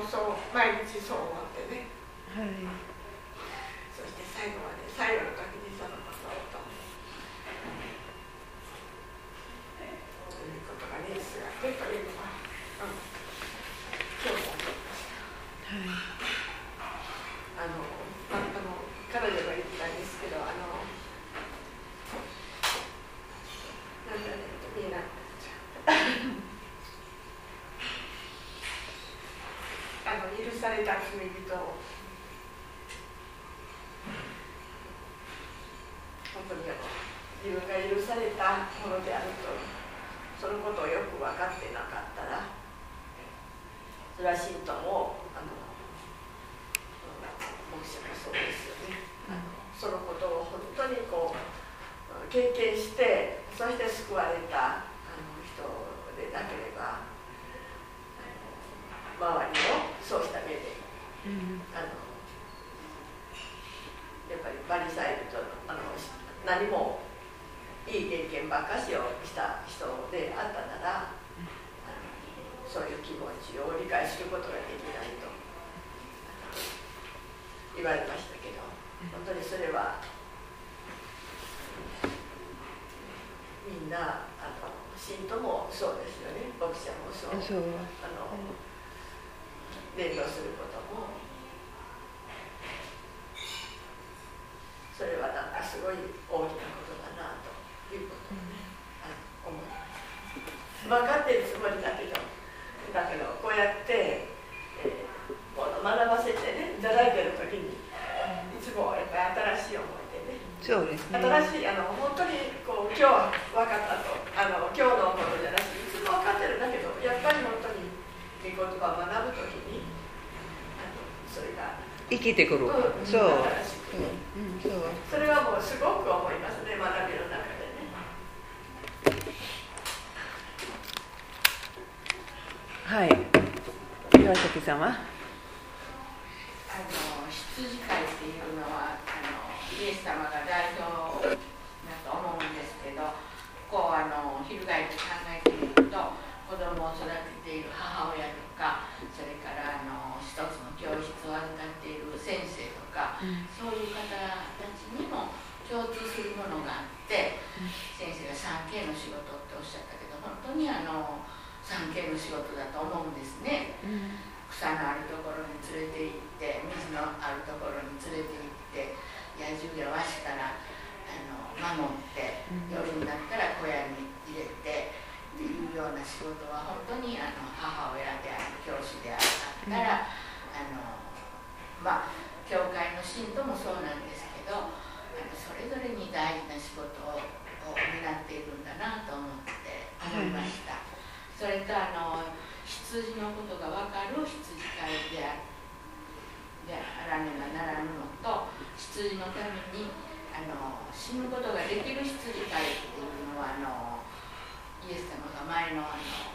Speaker 4: 毎日そう思ってね、
Speaker 1: はい、
Speaker 4: そして最後まで最後の時にそのことを。ということがねすがってというのは、うん、今日も思いました。はい。自分が許されたものであるとそのことをよく分かってなかったらそれは信徒もあの牧師もそうですよね、そのことを本当にこう経験してそして救われたあの人でなければ周りをそうした目で、あのやっぱりバリサイルとあの何もばっかしをした人であったなら、そういう気持ちを理解することができないと言われましたけど本当にそれはみんなあの信徒もそうですよね。牧者もそう。
Speaker 1: そう。
Speaker 4: あの、伝道することも。それはなんかすごい分かってるつもりだけどだけどこうやって、えーこの学ばせてねいただいてる時にいつもやっぱり新しい思いでね。
Speaker 1: そうですね。
Speaker 4: 新しいあの本当にこう今日分かったと。あの今日のことじゃなくていつも分かってるんだけどやっぱり本当に御言葉を学ぶ時にそれが、
Speaker 1: 生きてくる、
Speaker 4: うん
Speaker 1: そう、うん、そう。
Speaker 4: それはもうすごく思いますね学びの中でね
Speaker 1: はい。岩崎様
Speaker 5: あの羊飼いっていうのはあのイエス様が代表だと思うんですけどこうあの翻って考えてみると子供を育てている母親とかそれからあの一つの教室を預かっている先生とか、そういう方たちにも共通するものがあって、先生が 3K の仕事っておっしゃったけど本当にあの 3K の仕事だと思うんですね。草のあるところに連れて行って水のあるところに連れて行って野獣やわしたらあの守って夜になったら小屋に入れてっていうような仕事は本当にあの母親である教師であったら、あのまあ教会の信徒もそうなんですけどあのそれぞれに大事な仕事をを担っているんだなと思って思いました。それとあの羊のことが分かる羊飼いであであらねばならぬのと羊のためにあの死ぬことができる羊飼いっていうのはあのイエス様が前のあの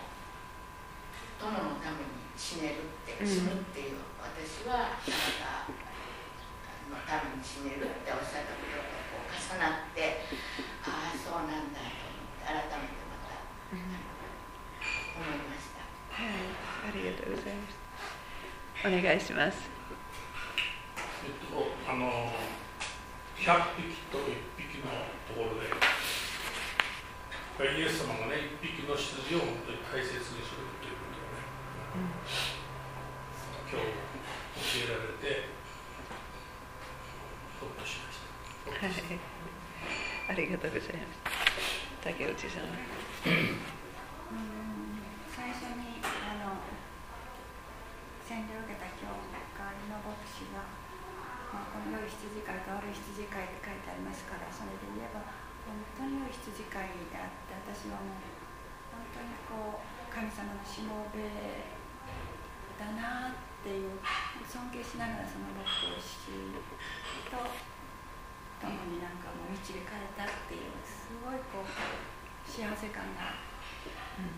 Speaker 5: 友のために死ねるって死ぬっていう、私はあなたのために死ねるっておっしゃったこととこう重なってああそうなんだと思って改めてまた、あの思いました。
Speaker 1: はい、ありがとうございます。お願いします。
Speaker 6: えっと、あの100匹と1匹のところでイエス様がね1匹の羊を本当に大切にするということをね、今日教えられてほっとしました。
Speaker 1: はい、ありがとうございます。竹内さん。
Speaker 7: うんの良い羊飼いと悪い羊飼いって書いてありますからそれで言えば本当に良い羊飼いであって私はもう本当にこう神様のしもべだなっていう尊敬しながらその牧師と共になんかもう導かれたっていうすごいこう幸せ感が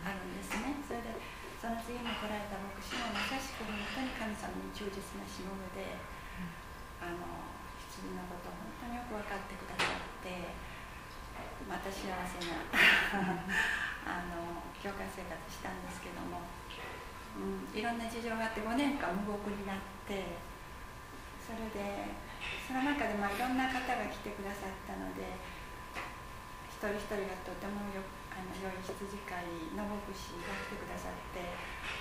Speaker 7: あるんですね。それでその次に来られた牧師もまさしく本当に神様に忠実なしもべで、あの羊のことを本当によく分かってくださってまた幸せな あの教会生活したんですけども、うん、いろんな事情があって5年間無国になってそれでその中でまあいろんな方が来てくださったので一人一人がとてもよくあの良い羊飼いの牧師が来てくださって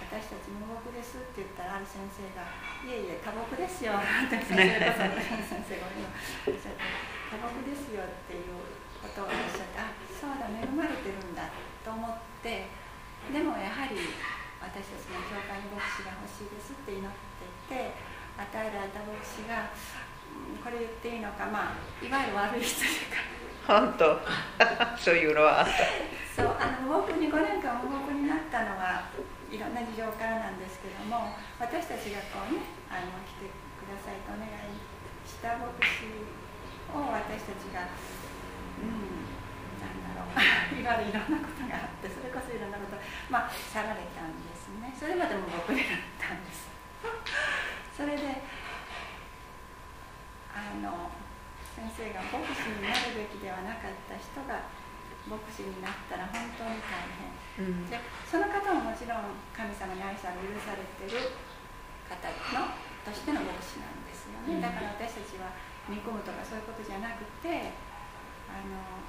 Speaker 7: 私たち無牧ですって言ったらある先生が「いえいえ多牧ですよ」って先生こそ先生が今おっしゃって「多牧ですよ」っていうことをおっしゃってあそうだ恵まれてるんだと思ってでもやはり私たちの教会に牧師が欲しいですって祈ってて与えられた牧師が、うんこれ言っていいのかまあいわゆる悪い人でか
Speaker 1: 本当。そういうのは。あった
Speaker 7: そうあの僕に5年間保護になったのはいろんな事情からなんですけども私たちがこうねあの来てくださいとお願いした牧師を私たちがうんなんだろう。いわゆるいろんなことがあってそれこそいろんなことまあ去られたんですね。それまでも僕でだったんです。それであの先生が牧師になるべきではなかった人が牧師になったら本当に大変。
Speaker 1: うん。
Speaker 7: でその方ももちろん神様に愛され許されてる方のとしての牧師なんですよね、だから私たちは見込むとかそういうことじゃなくてあの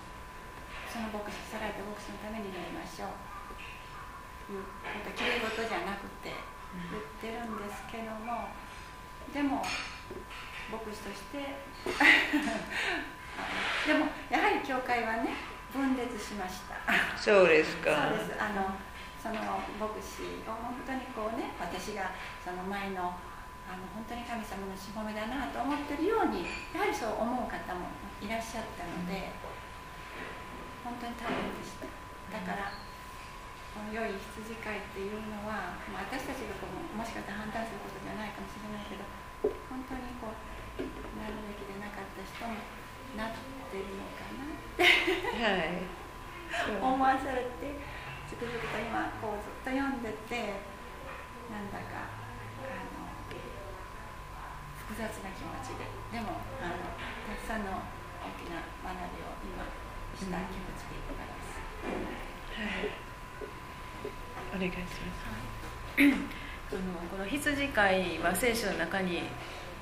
Speaker 7: その牧師さられた牧師のためになりましょう。いうこときれい事じゃなくて言ってるんですけどもでも牧師として でもやはり教会はね分裂しました。
Speaker 1: そうです
Speaker 7: そう
Speaker 1: か
Speaker 7: です。あのその牧師を本当にこうね私がその前のあの本当に神様のしもべだなと思ってるようにやはりそう思う方もいらっしゃったので本当に大変でした。だからこの良い羊飼いっていうのは、まあ、私たちがこうもしかしたら判断することじゃないかもしれないけど本当にこうなるべきでなかった人もなってるのかなって。
Speaker 1: はい。
Speaker 7: 思わされてつくづくと今こうずっと読んでてなんだかあの複雑な気持ちででもあのたくさんの大きな学びを今した気持ちでいっぱいです。
Speaker 1: お願いし
Speaker 2: あのこの羊飼いは聖書の中に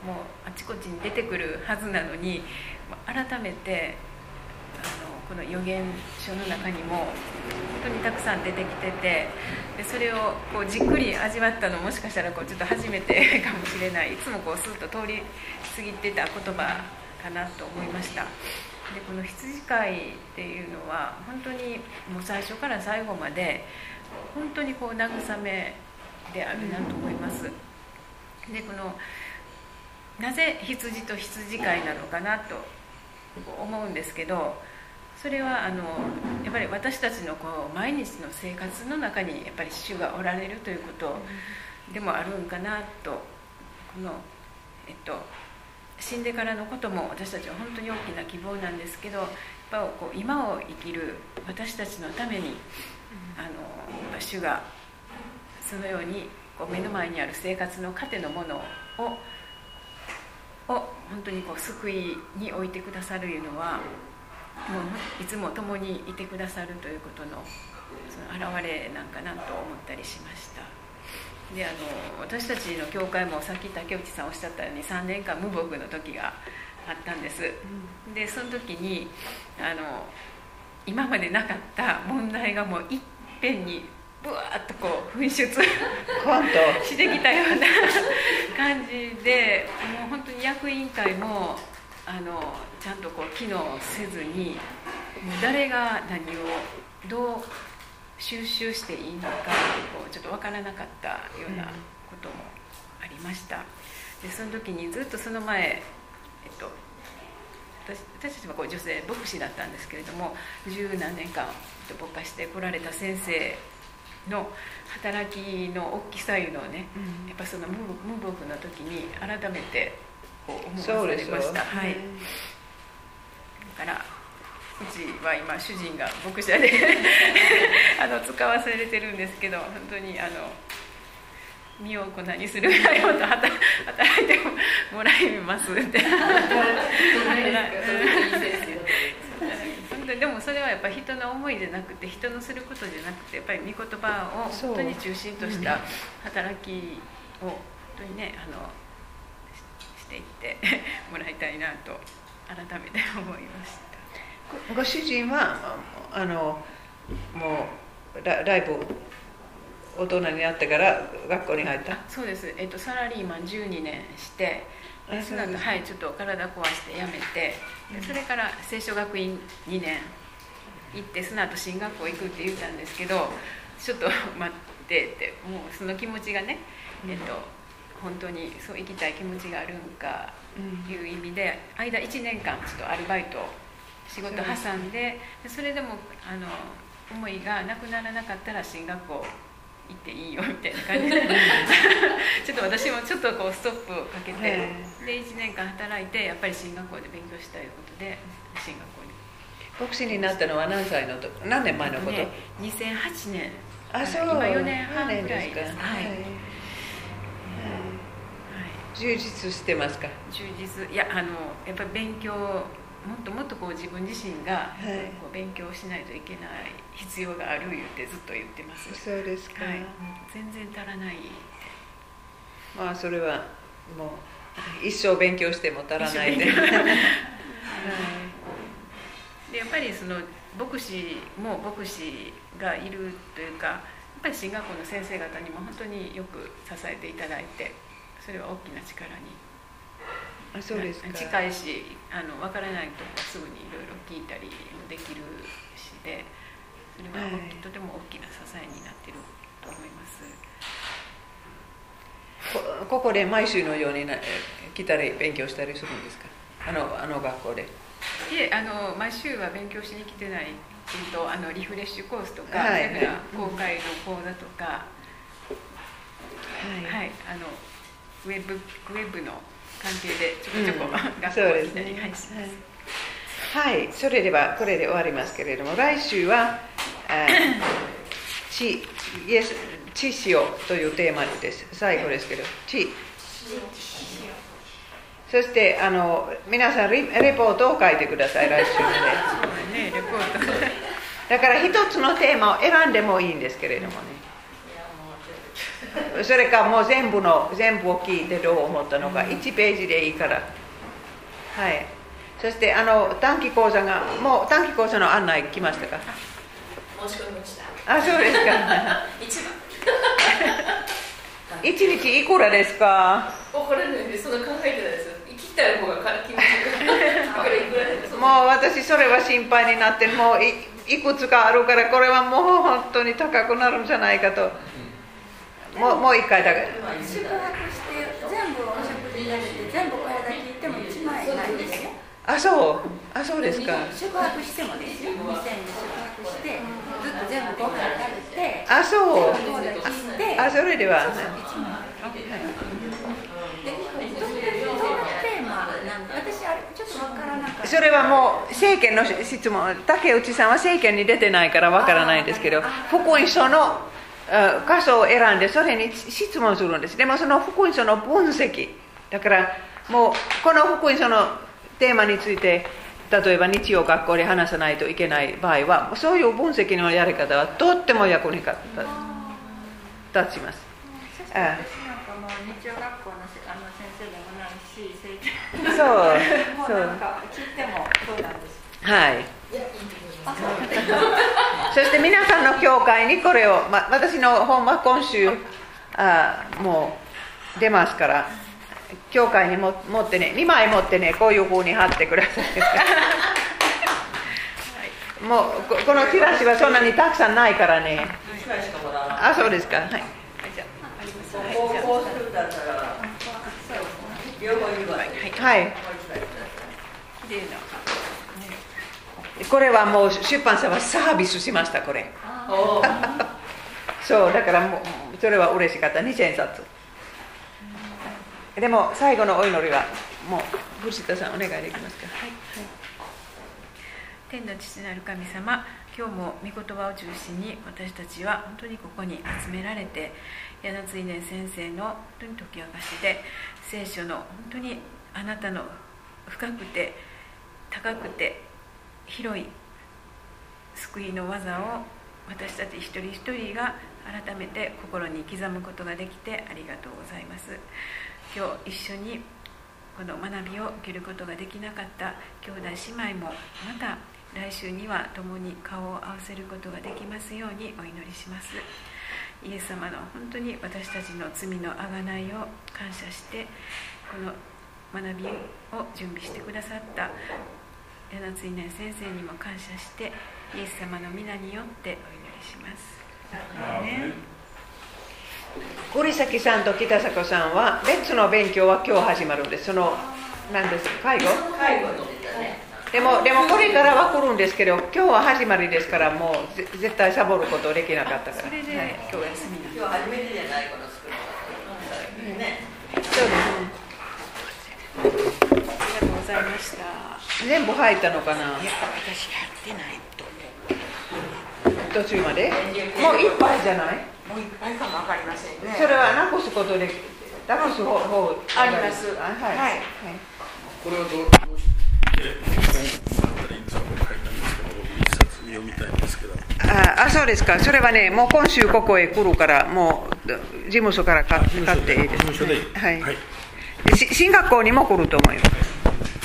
Speaker 2: もうあちこちに出てくるはずなのに改めてあのこの預言書の中にも本当にたくさん出てきててでそれをこうじっくり味わったのもしかしたらこうちょっと初めて かもしれない。いつもこうスッと通り過ぎてた言葉かなと思いました。でこの羊飼いっていうのは本当にもう最初から最後まで本当にこう慰めであるなと思います。でこのなぜ羊と羊飼いなのかなと思うんですけどそれはあのやっぱり私たちのこう毎日の生活の中にやっぱり主がおられるということでもあるんかなとこのえっと死んでからのことも私たちは本当に大きな希望なんですけどやっぱこう今を生きる私たちのためにあの主がそのようにこう目の前にある生活の糧のものをを本当にこう救いに置いてくださるいうのはもういつも共にいてくださるということのその表れなんかなと思ったりしました。であの私たちの教会もさっき竹内さんおっしゃったように3年間無牧の時があったんです。でその時にあの今までなかった問題がもういっぺんにブワーッとこう噴出。してきたような感じでもう本当に役員会もあのちゃんとこう機能せずにもう誰が何をどう収集していいのかこうちょっと分からなかったようなこともありました。でその時にずっとその前、えっと、私私たちはこう女性牧師だったんですけれども十何年間えっと牧歌してこられた先生の働きの大きさいうのをね、やっぱその無無牧の時に改めてこう思わされました。はい。だからうちは今主人が牧者で あの使わされてるんですけど本当にあの身を粉にするぐらい本当働働いてもらいますって。本当にでもそれはやっぱり人の思いじゃなくて人のすることじゃなくてやっぱり御言葉を本当に中心とした働きを本当にねあのししていって もらいたいなと改めて思いました。
Speaker 1: ご主人はあのもうだだいぶ大人になってから学校に入った？
Speaker 2: あそうです、えっと、サラリーマン12年してそのはいちょっと体壊して辞めて。でそれから聖書学院2年。行ってその後進学校行くって言ったんですけどちょっと、まあ、ってってもうその気持ちがね、えっと本当にそう生きたい気持ちがあるんかいう意味で間1年間ちょっとアルバイト仕事挟んででそれでもあの思いがなくならなかったら進学校行っていいよみたいな感じで。ちょっと私もちょっとこうストップをかけて、
Speaker 1: へ
Speaker 2: で1年間働いてやっぱり進学校で勉強したいことで進学校に。
Speaker 1: 牧師になったのは何歳のと何年前のこと、
Speaker 2: ね、2008年。
Speaker 1: あそう。
Speaker 2: 今4年半ぐらいですはい、はい。
Speaker 1: 充実してますか？
Speaker 2: 充実。いやあのやっぱり勉強もっともっとこう自分自身が
Speaker 1: い。
Speaker 2: こう勉強しないといけない必要がある言ってずっと言ってます。
Speaker 1: そうですか、
Speaker 2: はい、全然足らない。
Speaker 1: まあそれはもう一生勉強しても足らないで。
Speaker 2: 一生勉強でやっぱりその牧師も牧師がいるというかやっぱり進学校の先生方にも本当によく支えていただいてそれは大きな力に。
Speaker 1: あそうですか。
Speaker 2: 近いしあの分からないとこすぐにいろいろ聞いたりもできるしでそれは
Speaker 1: はい。
Speaker 2: とても大きな支えになってると思い。ます
Speaker 1: こここで毎週のようにな来たり勉強したりするんですかあのあの学校で
Speaker 2: い。えあの毎週は勉強しに来てない。けどあのリフレッシュコースとか、
Speaker 1: はい。
Speaker 2: それから公開の講座とか、
Speaker 1: はい。
Speaker 2: はい、あのウェブウェブの関係でちょこちょこ、
Speaker 1: うん
Speaker 2: 学校に来たり、
Speaker 1: ですね
Speaker 2: はい。します
Speaker 1: はい、はい、それではこれで終わりますけれども来週は「あ地イエス地しよう」というテーマです。最後ですけど地そしてあの皆さんリレポートを書いてください 来週まで
Speaker 2: ねレポート。
Speaker 1: だから一つのテーマを選んでもいいんですけれどもね。それかもう全部の全部を聞いてどう思ったのか1ページでいいから。はいそしてあの短期講座がもう短期講座の案内来ましたか？
Speaker 3: 申し込みました
Speaker 1: あそうですか。
Speaker 3: 一番
Speaker 1: 1日いくらですか？
Speaker 3: 分からないんでそんな考えてないですよ生きたい方が気持ちがだから。いくらでも
Speaker 1: もう私それは心配になってもういいくつかあるからこれはもう本当に高くなるんじゃないかと。もうもう一回だけ。
Speaker 7: 宿泊して全部お食事食べて全部これだけ言っても1万円ないんですよ
Speaker 1: あそう。あそうですか。
Speaker 7: 宿泊してもですよ。店に宿泊してずっと全部ご飯食べて
Speaker 1: あそう。あそれでは。
Speaker 7: そうそう1万でどういうテーマなんで私あれちょっとわからなかった。
Speaker 1: それはもう政権の質問竹内さんは政権に出てないからわからないんですけど福音書のあ箇所を選んでそれに質問するんです。でもその福音書の分析。だからもうこの福音書のテーマについて例えば日曜学校で話さないといけない場合はそういう分析のやり方はとっても役に立立ちます。
Speaker 7: 日曜学校のせあの先生でもないし
Speaker 1: そう
Speaker 7: も
Speaker 1: そうう
Speaker 7: なんか聞いてもそうなんです
Speaker 1: はい。
Speaker 7: そ
Speaker 1: して皆さんの教会にこれを、ま、私の本は今週あもう出ますから教会にも持ってね2枚持ってねこういう風に貼ってください。もうここのチラシはそんなにたくさんないからね。
Speaker 4: 1枚しかもらわない。
Speaker 1: あそうですか。はい。
Speaker 2: はい。じゃあありますはい。
Speaker 4: こ
Speaker 1: れはもう出版社はサービスしましたこれ。そうだからもうそれは嬉しかった。2000冊でも最後のお祈りはもう藤田さんお願いできますか？
Speaker 2: はい天の父なる神様今日も御言葉を中心に私たちは本当にここに集められて柳津稲先生の本当に解き明かしで聖書の本当にあなたの深くて高くて広い救いの技を私たち一人一人が改めて心に刻むことができてありがとうございます。今日一緒にこの学びを受けることができなかった兄弟姉妹もまた来週には共に顔を合わせることができますようにお祈りしますイエス様の本当に私たちの罪のあがないを感謝してこの学びを準備してくださった柳津稲先生にも感謝してイエス様の皆によってお祈りします。
Speaker 1: 栗崎さんと北迫さんは別の勉強は今日始まるんです。その何ですか？介護？
Speaker 4: 介護に出たね。
Speaker 1: でもでもこれからは来るんですけど今日は始まりですからもうぜ絶対サボることできなかったから。
Speaker 2: それで
Speaker 1: はい。
Speaker 2: 今日休み
Speaker 4: 今日初めてじゃないこの作るのね。
Speaker 1: そう
Speaker 2: ありがとうございました。
Speaker 1: です全部入ったのかな？
Speaker 5: 私やってないと
Speaker 1: 途中まで？もういっぱいじゃない？
Speaker 5: もういっぱいかもわかりませんね。
Speaker 1: それはなくすことでなくす方法
Speaker 5: あります。
Speaker 1: あはい、
Speaker 5: はい。
Speaker 6: これはどう
Speaker 1: あそうですかそれはねもう今週ここへ来るからもう事務所から買買っていいです
Speaker 6: 事務所で
Speaker 1: はい、
Speaker 6: はい
Speaker 1: し進学校にも来ると思います